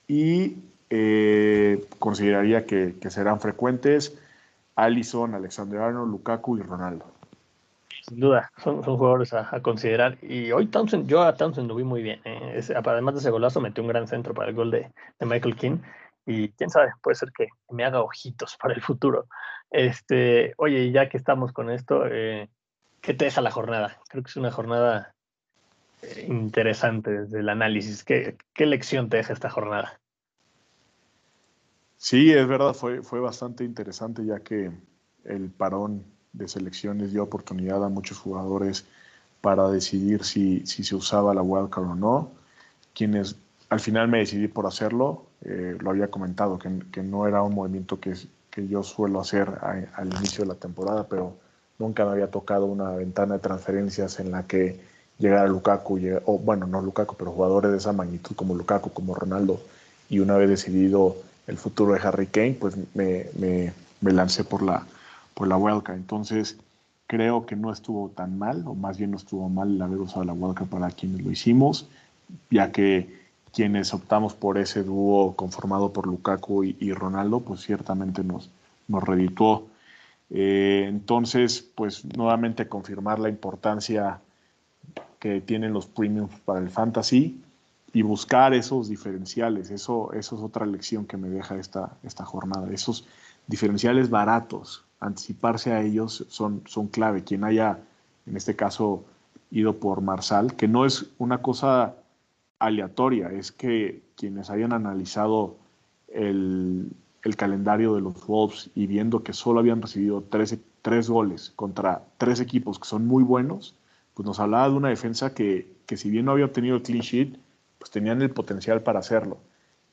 C: y eh, consideraría que, serán frecuentes Allison, Alexander Arnold, Lukaku y Ronaldo.
B: Sin duda, son, jugadores a, a, considerar. Y hoy Townsend, yo a Townsend lo vi muy bien. ¿eh? Es, además de ese golazo, metió un gran centro para el gol de, de Michael King y quién sabe, puede ser que me haga ojitos para el futuro. Este, oye, ya que estamos con esto, eh, ¿qué te deja la jornada? Creo que es una jornada eh, interesante desde el análisis. ¿Qué, ¿Qué, lección te deja esta jornada?
C: Sí, es verdad, fue, fue bastante interesante ya que el parón de selecciones dio oportunidad a muchos jugadores para decidir si, si se usaba la wildcard o no. Quienes al final me decidí por hacerlo, eh, lo había comentado, que, no era un movimiento que, que yo suelo hacer al inicio de la temporada, pero nunca me había tocado una ventana de transferencias en la que llegara Lukaku, o bueno, no Lukaku, pero jugadores de esa magnitud como Lukaku, como Ronaldo, y una vez decidido el futuro de Harry Kane, pues me, me, lancé por la, por la. Entonces, creo que no estuvo tan mal, o más bien no estuvo mal el haber usado la wildcard para quienes lo hicimos, ya que quienes optamos por ese dúo conformado por Lukaku y, Ronaldo, pues ciertamente nos, nos redituó. Eh, entonces, pues nuevamente confirmar la importancia que tienen los premiums para el fantasy y buscar esos diferenciales. Eso, eso es otra lección que me deja esta, esta jornada. Esos diferenciales baratos, anticiparse a ellos son, son clave. Quien haya, en este caso, ido por Marsal, que no es una cosa aleatoria, es que quienes hayan analizado el, el calendario de los Wolves y viendo que solo habían recibido tres, tres, goles contra tres equipos que son muy buenos, pues nos hablaba de una defensa que, que si bien no había obtenido el clean sheet, pues tenían el potencial para hacerlo.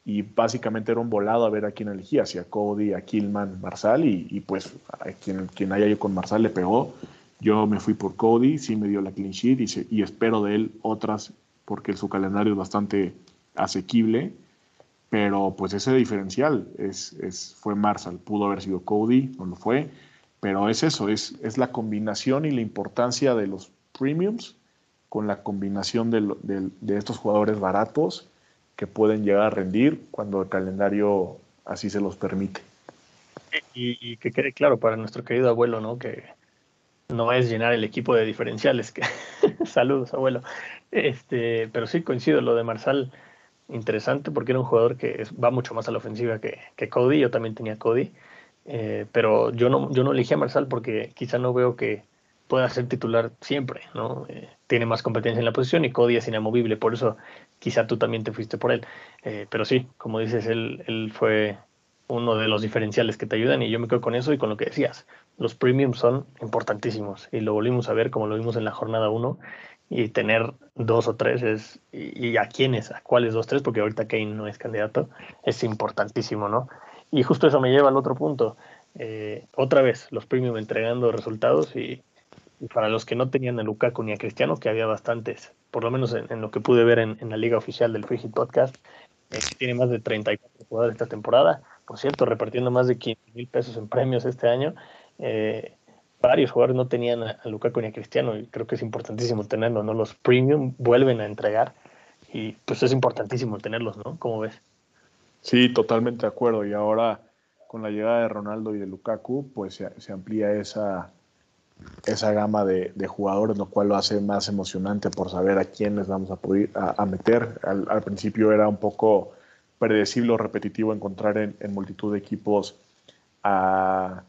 C: Y básicamente era un volado a ver a quién elegía, si a Cody, a Killman, Marsal, y, y pues a quien, quien haya ido con Marsal le pegó. Yo me fui por Cody, sí me dio la clean sheet y, y espero de él otras porque su calendario es bastante asequible, pero pues ese diferencial es, es, fue Marsal, pudo haber sido Cody, no lo fue, pero es eso, es, es la combinación y la importancia de los premiums con la combinación de, de, de, estos jugadores baratos que pueden llegar a rendir cuando el calendario así se los permite.
B: Y, y que quede claro para nuestro querido abuelo, ¿no? Que no es llenar el equipo de diferenciales. (laughs) Saludos, abuelo. Este, pero sí coincido, lo de Marsal, interesante porque era un jugador que va mucho más a la ofensiva que, que Cody. Yo también tenía Cody. Eh, pero yo no, yo no elegí a Marsal porque quizá no veo que pueda ser titular siempre, ¿no? Eh, tiene más competencia en la posición y Cody es inamovible, por eso quizá tú también te fuiste por él. Eh, pero sí, como dices, él, él fue uno de los diferenciales que te ayudan y yo me quedo con eso y con lo que decías. Los premiums son importantísimos y lo volvimos a ver como lo vimos en la jornada 1 y tener dos o tres es, y, a quiénes, a cuáles dos, tres, porque ahorita Kane no es candidato, es importantísimo, ¿no? Y justo eso me lleva al otro punto. Eh, otra vez, los premium entregando resultados y, para los que no tenían a Lukaku ni a Cristiano, que había bastantes, por lo menos en, lo que pude ver en, la liga oficial del Free Hit Podcast, eh, tiene más de 34 jugadores esta temporada, por cierto, repartiendo más de 15 mil pesos en premios este año. Eh, varios jugadores no tenían a, Lukaku ni a Cristiano y creo que es importantísimo tenerlo, ¿no? Los premium vuelven a entregar y pues es importantísimo tenerlos, ¿no? ¿Cómo ves?
C: Sí, totalmente de acuerdo. Y ahora con la llegada de Ronaldo y de Lukaku, pues se, amplía esa, esa gama de, jugadores, lo cual lo hace más emocionante por saber a quién les vamos a poder a, meter. Al, principio era un poco predecible o repetitivo encontrar en, en multitud de equipos a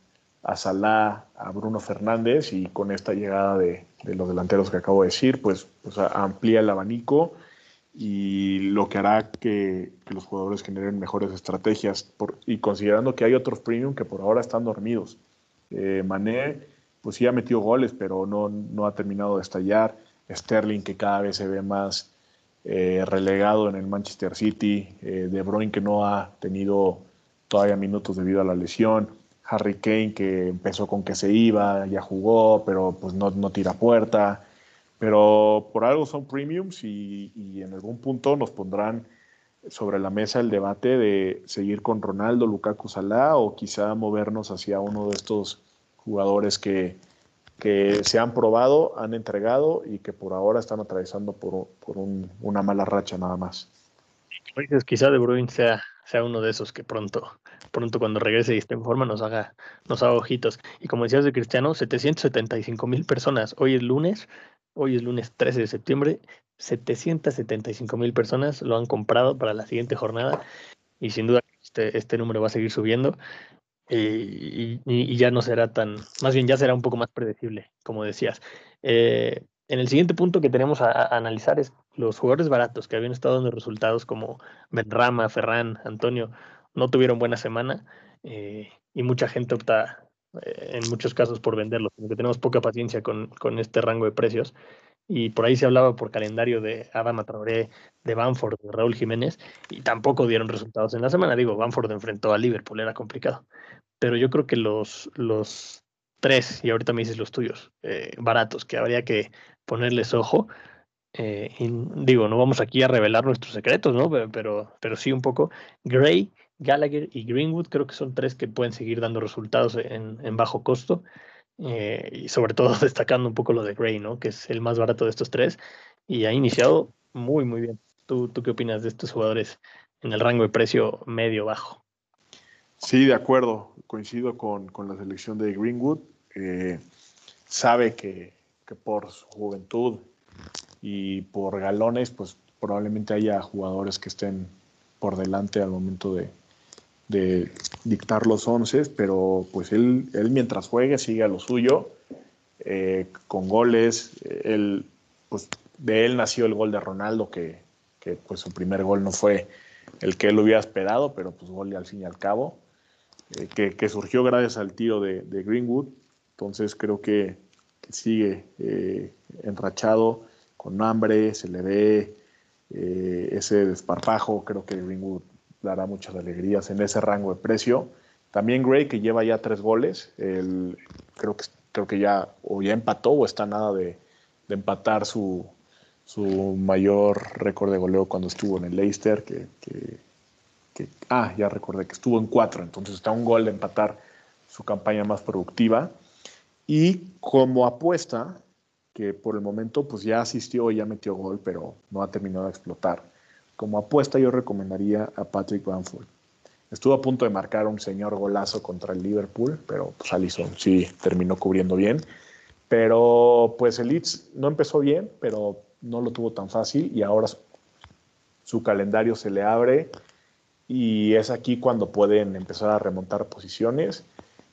C: a Salah, a Bruno Fernández y con esta llegada de, los delanteros que acabo de decir, pues, pues amplía el abanico y lo que hará que, los jugadores generen mejores estrategias y considerando que hay otros premium que por ahora están dormidos. Eh, Mané, pues sí ha metido goles, pero no, no ha terminado de estallar. Sterling, que cada vez se ve más eh, relegado en el Manchester City. Eh, de Bruyne, que no ha tenido todavía minutos debido a la lesión. Harry Kane que empezó con que se iba, ya jugó, pero pues no, no tira puerta. Pero por algo son premiums y, en algún punto nos pondrán sobre la mesa el debate de seguir con Ronaldo, Lukaku, Salah o quizá movernos hacia uno de estos jugadores que, que se han probado, han entregado y que por ahora están atravesando por, por una mala racha nada más.
B: Quizá De Bruyne sea, sea uno de esos que pronto pronto cuando regrese y esté en forma nos haga, nos haga ojitos. Y como decías de Cristiano, 775 mil personas. Hoy es lunes, hoy es lunes 13 de septiembre, 775 mil personas lo han comprado para la siguiente jornada y sin duda este, este número va a seguir subiendo. Y, ya no será tan, más bien ya será un poco más predecible, como decías. Eh, en el siguiente punto que tenemos a, a, analizar es los jugadores baratos que habían estado dando resultados como Benrama, Ferran, Antonio, no tuvieron buena semana eh, y mucha gente opta eh, en muchos casos por venderlos, porque tenemos poca paciencia con, con, este rango de precios. Y por ahí se hablaba por calendario de Adama Traoré, de Banford, de Raúl Jiménez, y tampoco dieron resultados en la semana. Digo, Banford enfrentó a Liverpool, era complicado. Pero yo creo que los, los tres, y ahorita me dices los tuyos, eh, baratos, que habría que ponerles ojo, digo, no vamos aquí a revelar nuestros secretos, ¿no? Pero, pero sí un poco. Gray Gallagher y Greenwood creo que son tres que pueden seguir dando resultados en, bajo costo. Eh, y sobre todo (laughs) destacando un poco lo de Gray, ¿no? Que es el más barato de estos tres. Y ha iniciado muy, muy bien. ¿Tú, tú qué opinas de estos jugadores en el rango de precio medio-bajo?
C: Sí, de acuerdo. Coincido con, la selección de Greenwood. Eh, sabe que, que por su juventud y por galones, pues probablemente haya jugadores que estén por delante al momento de, de dictar los once, pero pues él, él mientras juegue sigue a lo suyo, eh, con goles, él, pues de él nació el gol de Ronaldo, que, que, pues su primer gol no fue el que él hubiera esperado, pero pues gol al fin y al cabo, eh, que, que, surgió gracias al tiro de, de Greenwood, entonces creo que, sigue eh, enrachado, con hambre, se le ve ese desparpajo, creo que Greenwood dará muchas alegrías en ese rango de precio. También Gray, que lleva ya tres goles, el, creo, que, creo que ya o ya empató o está nada de, empatar su, su mayor récord de goleo cuando estuvo en el Leicester, que, ah, ya recordé que estuvo en cuatro, entonces está un gol de empatar su campaña más productiva. Y como apuesta, que por el momento pues ya asistió y ya metió gol, pero no ha terminado de explotar como apuesta yo recomendaría a Patrick Bamford. Estuvo a punto de marcar un señor golazo contra el Liverpool, pero pues Alisson sí terminó cubriendo bien. Pero pues el Leeds no empezó bien, pero no lo tuvo tan fácil y ahora su calendario se le abre y es aquí cuando pueden empezar a remontar posiciones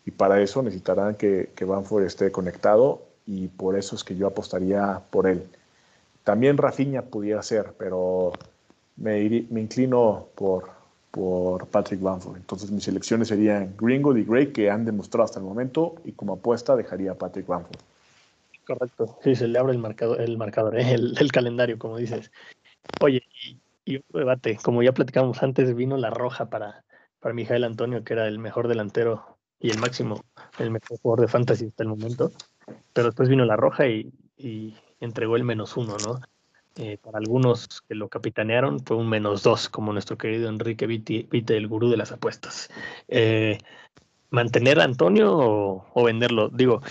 C: y para eso necesitarán que, que Banford esté conectado y por eso es que yo apostaría por él. También Rafinha pudiera ser, pero me, inclino por, por Patrick Bamford. Entonces mis elecciones serían Gringo y Gray, que han demostrado hasta el momento, y como apuesta dejaría a Patrick Bamford.
B: Correcto. Sí, se le abre el marcador, el marcador, ¿eh? el, calendario, como dices. Oye, y, y debate, como ya platicamos antes, vino la roja para, para Mijael Antonio, que era el mejor delantero y el máximo, el mejor jugador de fantasy hasta el momento. Pero después vino la roja y entregó el menos uno, ¿no? Eh, para algunos que lo capitanearon fue un menos dos, como nuestro querido Enrique Vite, el gurú de las apuestas. Eh, ¿Mantener a Antonio o, venderlo? Digo,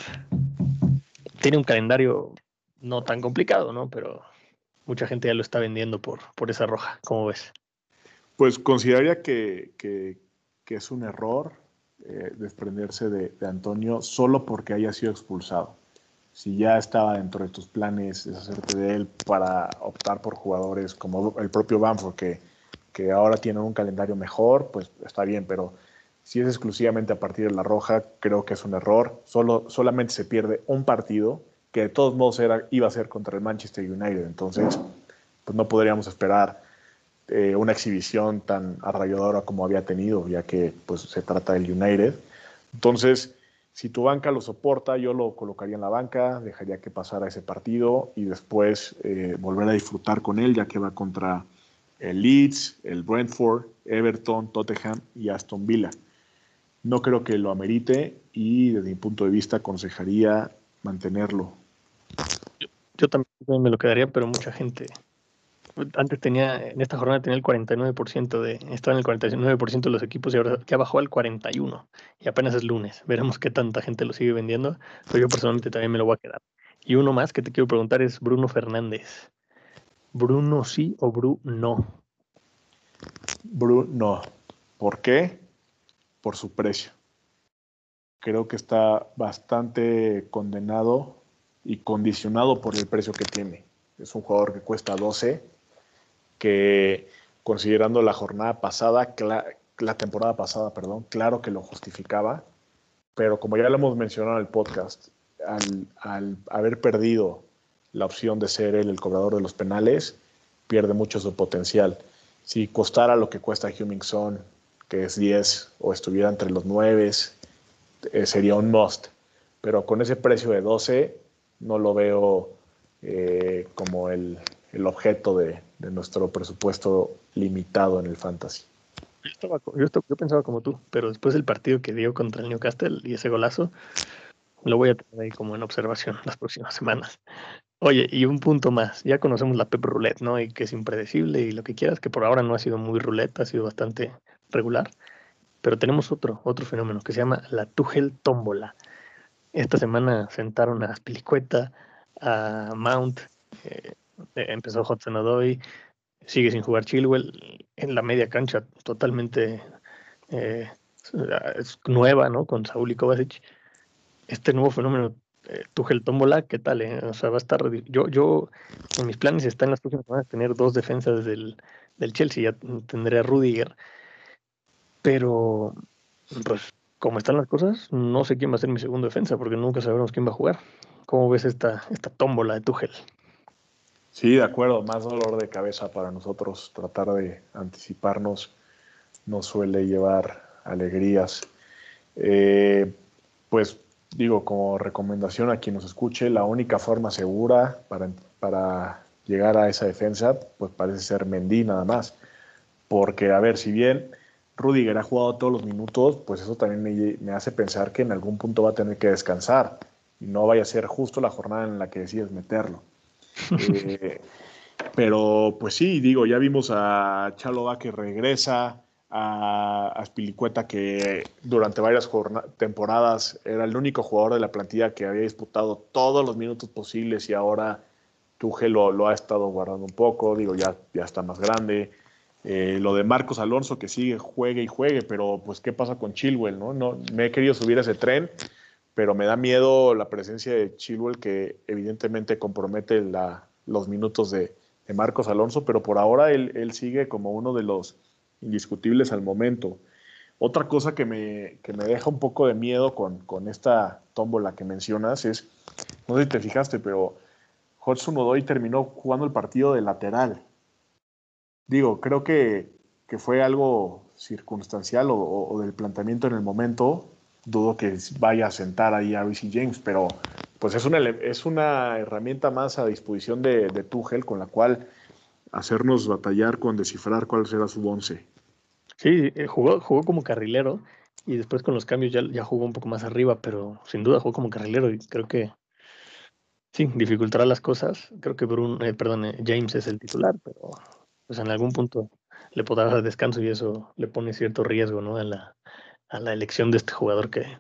B: tiene un calendario no tan complicado, ¿no? Pero mucha gente ya lo está vendiendo por, por esa roja. ¿Cómo ves?
C: Pues consideraría que, que, es un error eh, desprenderse de, de, Antonio solo porque haya sido expulsado. Si ya estaba dentro de tus planes deshacerte de él para optar por jugadores como el propio Banford, que, que ahora tienen un calendario mejor, pues está bien, pero si es exclusivamente a partir de la roja, creo que es un error. Solo, solamente se pierde un partido que de todos modos era, iba a ser contra el Manchester United. Entonces, pues no podríamos esperar eh, una exhibición tan arrolladora como había tenido, ya que pues, se trata del United. Entonces, si tu banca lo soporta, yo lo colocaría en la banca, dejaría que pasara ese partido y después eh, volver a disfrutar con él, ya que va contra el Leeds, el Brentford, Everton, Tottenham y Aston Villa. No creo que lo amerite y desde mi punto de vista aconsejaría mantenerlo.
B: Yo, yo también me lo quedaría, pero mucha gente antes tenía, en esta jornada tenía el 49% de, estaba en el 49% de los equipos y ahora ya bajó al 41% y apenas es lunes. Veremos qué tanta gente lo sigue vendiendo, pero yo personalmente también me lo voy a quedar. Y uno más que te quiero preguntar es Bruno Fernández. ¿Bruno sí o Bruno no?
C: Bruno. ¿Por qué? Por su precio. Creo que está bastante condenado y condicionado por el precio que tiene. Es un jugador que cuesta 12 que considerando la jornada pasada, la temporada pasada, perdón, claro que lo justificaba, pero como ya lo hemos mencionado en el podcast, al, haber perdido la opción de ser él el cobrador de los penales, pierde mucho su potencial. Si costara lo que cuesta Hummingson, que es 10, o estuviera entre los 9, eh, sería un must. Pero con ese precio de 12, no lo veo eh, como el, el objeto de, nuestro presupuesto limitado en el fantasy.
B: Yo, estaba, yo, estaba, yo, pensaba como tú, pero después del partido que dio contra el Newcastle y ese golazo, lo voy a tener ahí como en observación las próximas semanas. Oye, y un punto más, ya conocemos la Pep Roulette, ¿no? Y que es impredecible y lo que quieras, que por ahora no ha sido muy roulette, ha sido bastante regular, pero tenemos otro, otro fenómeno que se llama la Tuchel Tómbola. Esta semana sentaron a Spilicueta, a Mount, eh, empezó Hudson Odoi, sigue sin jugar Chilwell en la media cancha totalmente eh, nueva, ¿no? Con Saúl y Kovacic. Este nuevo fenómeno, eh, Tómbola, ¿qué tal? Eh? O sea, va a estar. Yo, yo, en mis planes está en las próximas semanas tener dos defensas del, del Chelsea. Ya tendré a Rudiger. Pero, pues, como están las cosas, no sé quién va a ser mi segundo defensa, porque nunca sabremos quién va a jugar. ¿Cómo ves esta, esta tómbola de Tuchel?
C: Sí, de acuerdo, más dolor de cabeza para nosotros. Tratar de anticiparnos no suele llevar alegrías. Eh, pues digo, como recomendación a quien nos escuche, la única forma segura para, para llegar a esa defensa, pues parece ser Mendy nada más. Porque, a ver, si bien Rudiger ha jugado todos los minutos, pues eso también me, me hace pensar que en algún punto va a tener que descansar y no vaya a ser justo la jornada en la que decides meterlo. Eh, pero pues sí, digo, ya vimos a Chalova que regresa, a, a Spilicueta que durante varias temporadas era el único jugador de la plantilla que había disputado todos los minutos posibles y ahora Tuchel lo, ha estado guardando un poco, digo, ya, ya está más grande. Eh, lo de Marcos Alonso que sigue, juegue y juegue, pero pues qué pasa con Chilwell, ¿no? no me he querido subir a ese tren, pero me da miedo la presencia de Chilwell que evidentemente compromete los minutos de, Marcos Alonso, pero por ahora él, sigue como uno de los indiscutibles al momento. Otra cosa que me, que me deja un poco de miedo con, con esta tómbola que mencionas es, no sé si te fijaste, pero Hudson Odoi terminó jugando el partido de lateral. Digo, creo que, que fue algo circunstancial o, o del planteamiento en el momento, dudo que vaya a sentar ahí a Reece James, pero pues es una, es una herramienta más a disposición de, de con la cual hacernos batallar con descifrar cuál será su once.
B: Sí, eh, jugó, jugó como carrilero y después con los cambios ya, ya jugó un poco más arriba, pero sin duda jugó como carrilero y creo que sí, dificultará las cosas. Creo que Bruno, eh, perdón, eh, James es el titular, pero pues en algún punto le podrá dar descanso y eso le pone cierto riesgo, ¿no? A la, a la elección de este jugador que,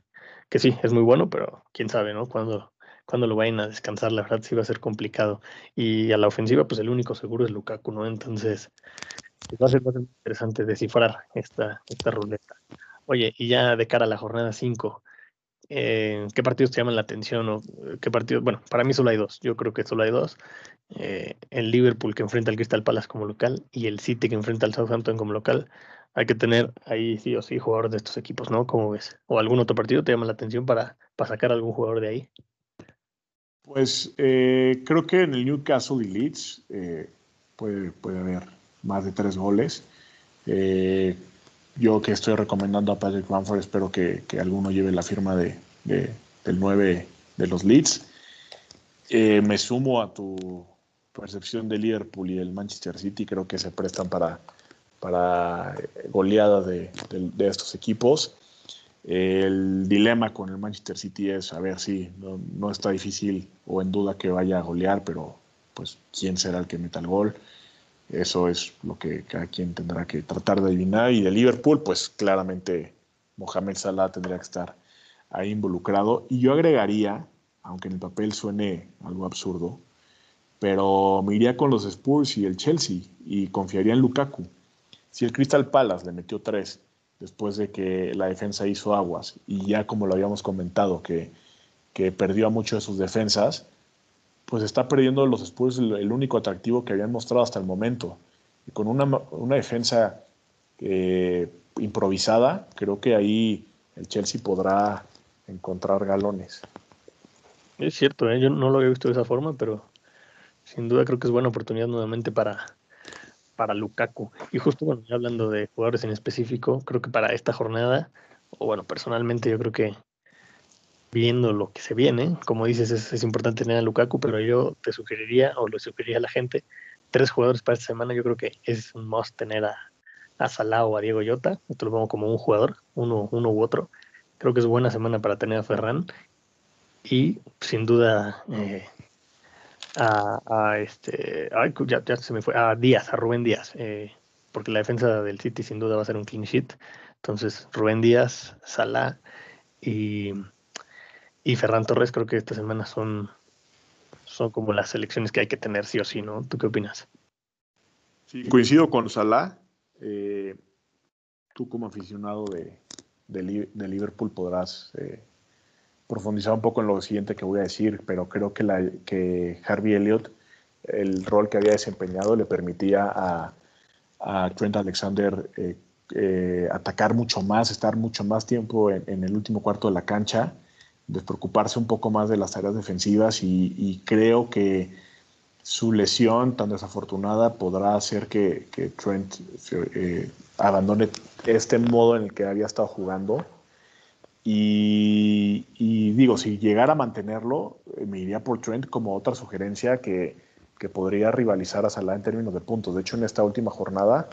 B: que sí, es muy bueno, pero quién sabe, ¿no? Cuando, cuando lo vayan a descansar, la verdad sí va a ser complicado. Y a la ofensiva, pues el único seguro es Lukaku, ¿no? Entonces, pues, va a ser, va a ser interesante descifrar esta, esta ruleta. Oye, y ya de cara a la jornada 5, eh, ¿qué partidos te llaman la atención? O qué partidos? Bueno, para mí solo hay dos. Yo creo que solo hay dos. Eh, el Liverpool que enfrenta al Crystal Palace como local y el City que enfrenta al Southampton como local. Hay que tener ahí sí o sí jugadores de estos equipos, ¿no? ¿Cómo ves? ¿O algún otro partido te llama la atención para, sacar algún jugador de ahí?
C: Pues eh, creo que en el Newcastle y Leeds eh, puede, puede haber más de tres goles. Eh, yo que estoy recomendando a Patrick Bamford, espero que, que alguno lleve la firma de, de, del 9 de los Leeds. Eh, me sumo a tu percepción de Liverpool y del Manchester City, creo que se prestan para, para goleadas de, de, de estos equipos. El dilema con el Manchester City es, a ver si no, no, está difícil o en duda que vaya a golear, pero pues quién será el que meta el gol. Eso es lo que cada quien tendrá que tratar de adivinar. Y de Liverpool, pues claramente Mohamed Salah tendría que estar ahí involucrado. Y yo agregaría, aunque en el papel suene algo absurdo, pero me iría con los Spurs y el Chelsea y confiaría en Lukaku. Si el Crystal Palace le metió tres después de que la defensa hizo aguas y ya como lo habíamos comentado que, que perdió a muchos de sus defensas, pues está perdiendo los Spurs el, único atractivo que habían mostrado hasta el momento. Y con una, una defensa eh, improvisada, creo que ahí el Chelsea podrá encontrar galones.
B: Es cierto, ¿eh? yo no lo había visto de esa forma, pero sin duda creo que es buena oportunidad nuevamente para, para Lukaku. Y justo, bueno, ya hablando de jugadores en específico, creo que para esta jornada, o bueno, personalmente yo creo que viendo lo que se viene, como dices, es, importante tener a Lukaku, pero yo te sugeriría, o le sugeriría a la gente, tres jugadores para esta semana, yo creo que es un must tener a, a Salah o a Diego Llota, esto lo pongo como un jugador, uno, uno u otro. Creo que es buena semana para tener a Ferran y sin duda eh, a, este, ay, ya, se me fue, a Díaz, a Rubén Díaz, eh, porque la defensa del City sin duda va a ser un clean sheet. Entonces, Rubén Díaz, Salah y, y Ferran Torres creo que esta semana son, son como las selecciones que hay que tener sí o sí, ¿no? ¿Tú qué opinas?
C: Sí, coincido con Salah. Eh, tú como aficionado de, de, de Liverpool podrás eh, profundizar un poco en lo siguiente que voy a decir, pero creo que, que Harvey Elliott, el rol que había desempeñado, le permitía a, a Trent Alexander eh, eh, atacar mucho más, estar mucho más tiempo en, el último cuarto de la cancha, despreocuparse un poco más de las tareas defensivas y, y creo que su lesión tan desafortunada podrá hacer que, que Trent eh, abandone este modo en el que había estado jugando y, y, digo, si llegara a mantenerlo, eh, me iría por Trent como otra sugerencia que, que, podría rivalizar a Salah en términos de puntos. De hecho, en esta última jornada,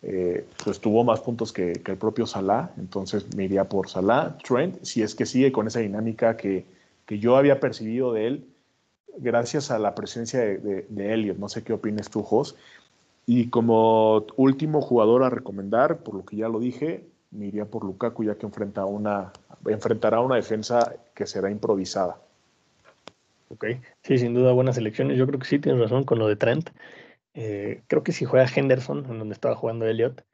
C: eh, pues tuvo más puntos que, que, el propio Salah. Entonces me iría por Salah, Trent, si es que sigue con esa dinámica que, que yo había percibido de él, gracias a la presencia de, de, de Elliot. No sé qué opines tú, Jos. Y como último jugador a recomendar, por lo que ya lo dije, me iría por Lukaku, ya que enfrenta una, enfrentará una defensa que será improvisada.
B: Ok, sí, sin duda buenas elecciones. Yo creo que sí tienes razón con lo de Trent. Eh, creo que si juega Henderson, en donde estaba jugando Elliot,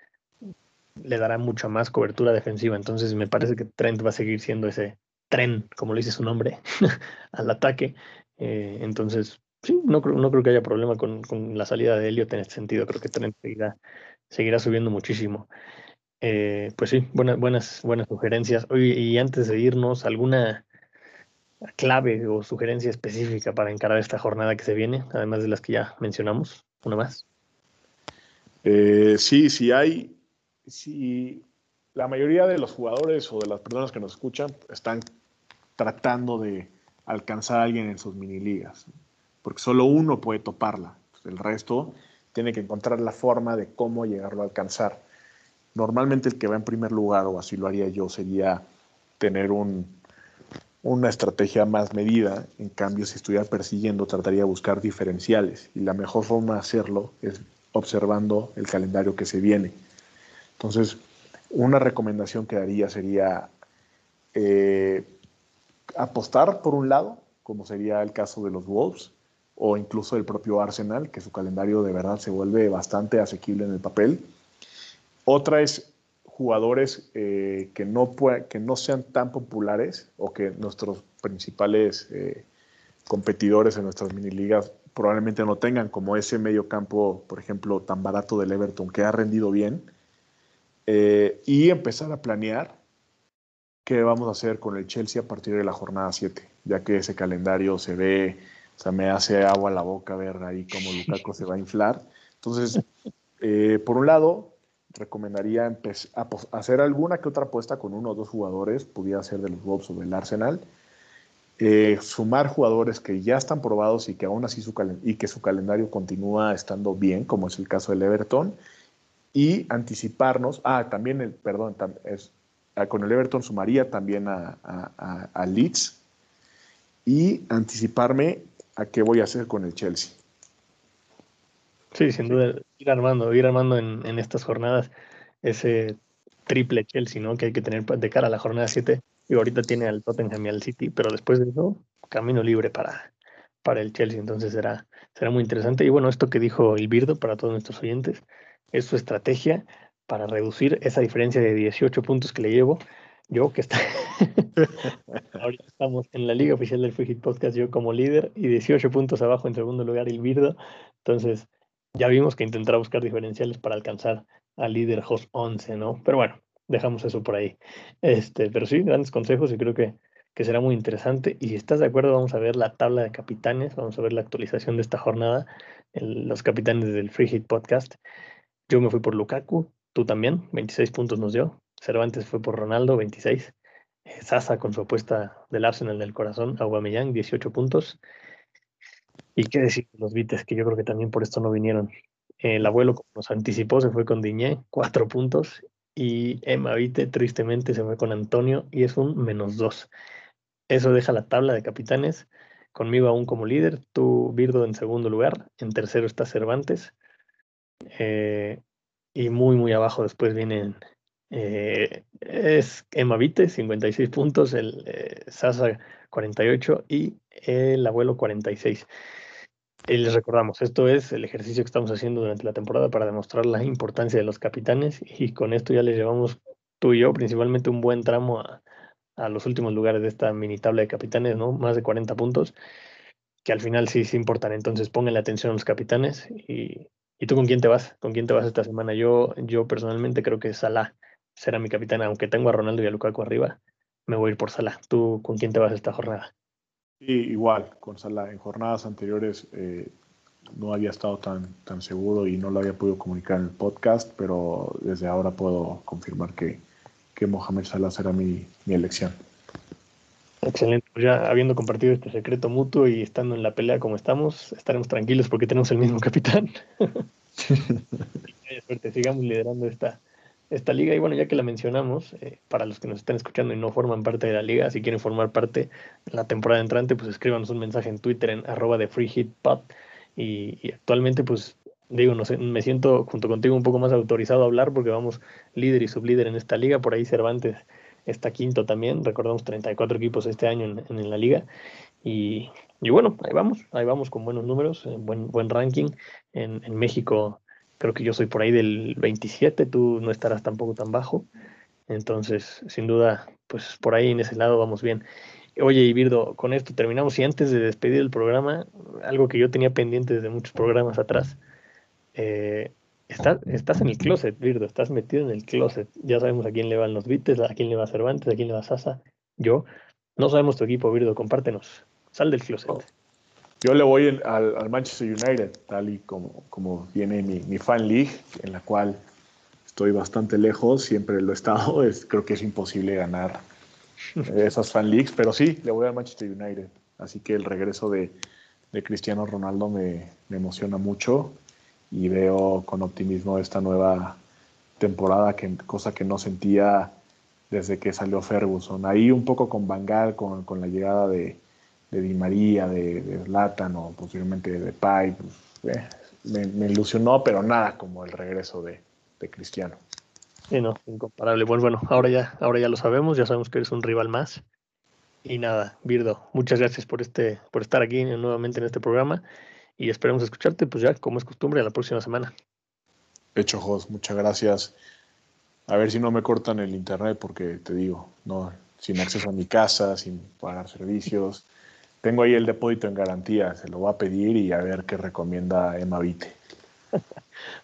B: le dará mucha más cobertura defensiva. Entonces me parece que Trent va a seguir siendo ese tren, como le dice su nombre, (laughs) al ataque. Eh, entonces, sí, no creo, que haya problema con, con, la salida de Elliot en este sentido. Creo que Trent seguirá, seguirá subiendo muchísimo. Eh, pues sí, buenas, buenas, buenas sugerencias. Oye, y antes de irnos, ¿alguna clave o sugerencia específica para encarar esta jornada que se viene, además de las que ya mencionamos? ¿Una más?
C: Eh, sí, sí hay. Si la mayoría de los jugadores o de las personas que nos escuchan están tratando de alcanzar a alguien en sus mini ligas, porque solo uno puede toparla, el resto tiene que encontrar la forma de cómo llegarlo a alcanzar. Normalmente el que va en primer lugar, o así lo haría yo, sería tener un, una estrategia más medida. En cambio, si estuviera persiguiendo, trataría de buscar diferenciales. Y la mejor forma de hacerlo es observando el calendario que se viene. Entonces, una recomendación que daría sería eh, apostar por un lado, como sería el caso de los Wolves, o incluso el propio Arsenal, que su calendario de verdad se vuelve bastante asequible en el papel. Otra es jugadores eh, que, no que no sean tan populares o que nuestros principales eh, competidores en nuestras mini ligas probablemente no tengan, como ese medio campo, por ejemplo, tan barato del Everton, que ha rendido bien, eh, y empezar a planear qué vamos a hacer con el Chelsea a partir de la jornada 7, ya que ese calendario se ve, o sea, me hace agua la boca ver ahí cómo Lukaku se va a inflar. Entonces, por un lado, recomendaría hacer alguna que otra apuesta con uno o dos jugadores, pudiera ser de los Wolves o del Arsenal. Eh, sumar jugadores que ya están probados y que aún así su, y que su calendario continúa estando bien, como es el caso del Everton, y anticiparnos, ah, también el, perdón, ah, con el Everton sumaría también a Leeds y anticiparme a qué voy a hacer con el Chelsea.
B: Sí, sin duda, ir armando, ir armando en, en estas jornadas ese triple Chelsea, ¿no? Que hay que tener de cara a la jornada 7. Y ahorita tiene al Tottenham y al City, pero después de eso, camino libre para, para el Chelsea. Entonces será, será muy interesante. Y bueno, esto que dijo Ilbirdo para todos nuestros oyentes es su estrategia para reducir esa diferencia de 18 puntos que le llevo. Yo que está. (laughs) ahorita estamos en la liga oficial del Free Hit Podcast, yo como líder, y 18 puntos abajo en segundo lugar, Ilbirdo. Entonces, ya vimos que intentará buscar diferenciales para alcanzar al líder host 11, ¿no? Pero bueno, dejamos eso por ahí. Este, pero sí, grandes consejos y creo que, que será muy interesante. Y si estás de acuerdo, vamos a ver la tabla de capitanes, vamos a ver la actualización de esta jornada, los capitanes del Free Hit Podcast. Yo me fui por Lukaku, tú también, 26 puntos nos dio. Cervantes fue por Ronaldo, 26. Eh, Sasa con su apuesta del Arsenal del corazón, Aubameyang, 18 puntos. Y qué decir los Vites, que yo creo que también por esto no vinieron. El abuelo, como nos anticipó, se fue con Diñé, cuatro puntos. Y Emma Vite, tristemente, se fue con Antonio y es un menos dos. Eso deja la tabla de capitanes. Conmigo aún como líder, tú, Birdo, en segundo lugar. En tercero está Cervantes. Eh, y muy, muy abajo después vienen. Eh, es Emma Vite, 56 puntos. El eh, Sasa, 48. Y el abuelo, 46. Y les recordamos, esto es el ejercicio que estamos haciendo durante la temporada para demostrar la importancia de los capitanes y con esto ya les llevamos tú y yo principalmente un buen tramo a, los últimos lugares de esta mini tabla de capitanes, ¿no? Más de 40 puntos, que al final sí, sí importan. Entonces pónganle atención a los capitanes y, y tú con quién te vas, con quién te vas esta semana. Yo, yo personalmente creo que Salah será mi capitán, aunque tengo a Ronaldo y a Lukaku arriba, me voy a ir por Salah. ¿Tú con quién te vas esta jornada?
C: Sí, igual, con Salah. En jornadas anteriores eh, no había estado tan, tan seguro y no lo había podido comunicar en el podcast, pero desde ahora puedo confirmar que, que Mohamed Salah será mi, mi elección.
B: Excelente, pues ya habiendo compartido este secreto mutuo y estando en la pelea como estamos, estaremos tranquilos porque tenemos el mismo (laughs) capitán. (laughs) suerte, sigamos liderando esta, esta liga. Y bueno, ya que la mencionamos, eh, para los que nos están escuchando y no forman parte de la liga, si quieren formar parte en la temporada entrante, pues escríbanos un mensaje en Twitter en arroba de Free Hit Y, y, actualmente, pues digo, no sé, me siento junto contigo un poco más autorizado a hablar porque vamos líder y sublíder en esta liga. Por ahí Cervantes está quinto también. Recordamos 34 equipos este año en, en, la liga. Y, y, bueno, ahí vamos, ahí vamos con buenos números, eh, buen, buen ranking. En, en México Creo que yo soy por ahí del 27, tú no estarás tampoco tan bajo. Entonces, sin duda, pues por ahí en ese lado vamos bien. Oye, Ibirdo, con esto terminamos. Y antes de despedir el programa, algo que yo tenía pendiente desde muchos programas atrás. Eh, estás, en el closet, Birdo, estás metido en el closet. Ya sabemos a quién le van los Vites, a quién le va Cervantes, a quién le va Sasa. Yo. No sabemos tu equipo, Birdo, compártenos. Sal del closet.
C: Yo le voy al, Manchester United, tal y como, como viene mi, fan league, en la cual estoy bastante lejos, siempre lo he estado, (laughs) es, creo que es imposible ganar esas fan leagues, pero sí, le voy al Manchester United. Así que el regreso de, de Cristiano Ronaldo me, me, emociona mucho y veo con optimismo esta nueva temporada, que, cosa que no sentía desde que salió Ferguson. Ahí un poco con Bangal, con, con la llegada de, de Di María, de, de Zlatan o posiblemente de Pai, pues, eh, me, me, ilusionó, pero nada como el regreso de, de Cristiano.
D: Sí, no, incomparable. Bueno, bueno, ahora ya, ahora ya lo sabemos, ya sabemos que eres un rival más. Y nada, Birdo, muchas gracias por este, por estar aquí nuevamente en este programa y esperemos escucharte, pues ya como es costumbre, la próxima semana.
C: Hecho, Jos, muchas gracias. A ver si no me cortan el internet porque te digo, no, sin acceso a mi casa, sin pagar servicios. Tengo ahí el depósito en garantía, se lo voy a pedir y a ver qué recomienda Emma Vite. (laughs)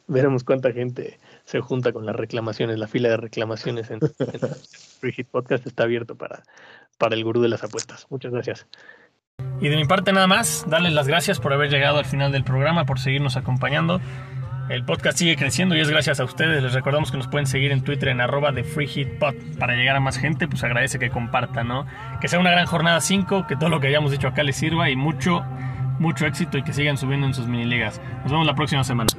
D: Veremos cuánta gente se junta con las reclamaciones. La fila de reclamaciones en, en (laughs) Free Hit Podcast está abierto para, para el gurú de las apuestas. Muchas gracias.
B: Y de mi parte nada más, darles las gracias por haber llegado al final del programa, por seguirnos acompañando. El podcast sigue creciendo y es gracias a ustedes. Les recordamos que nos pueden seguir en Twitter en arroba de. Para llegar a más gente, pues agradece que compartan, ¿no? Que sea una gran jornada 5, que todo lo que hayamos dicho acá les sirva y mucho, mucho éxito y que sigan subiendo en sus mini ligas. Nos vemos la próxima semana.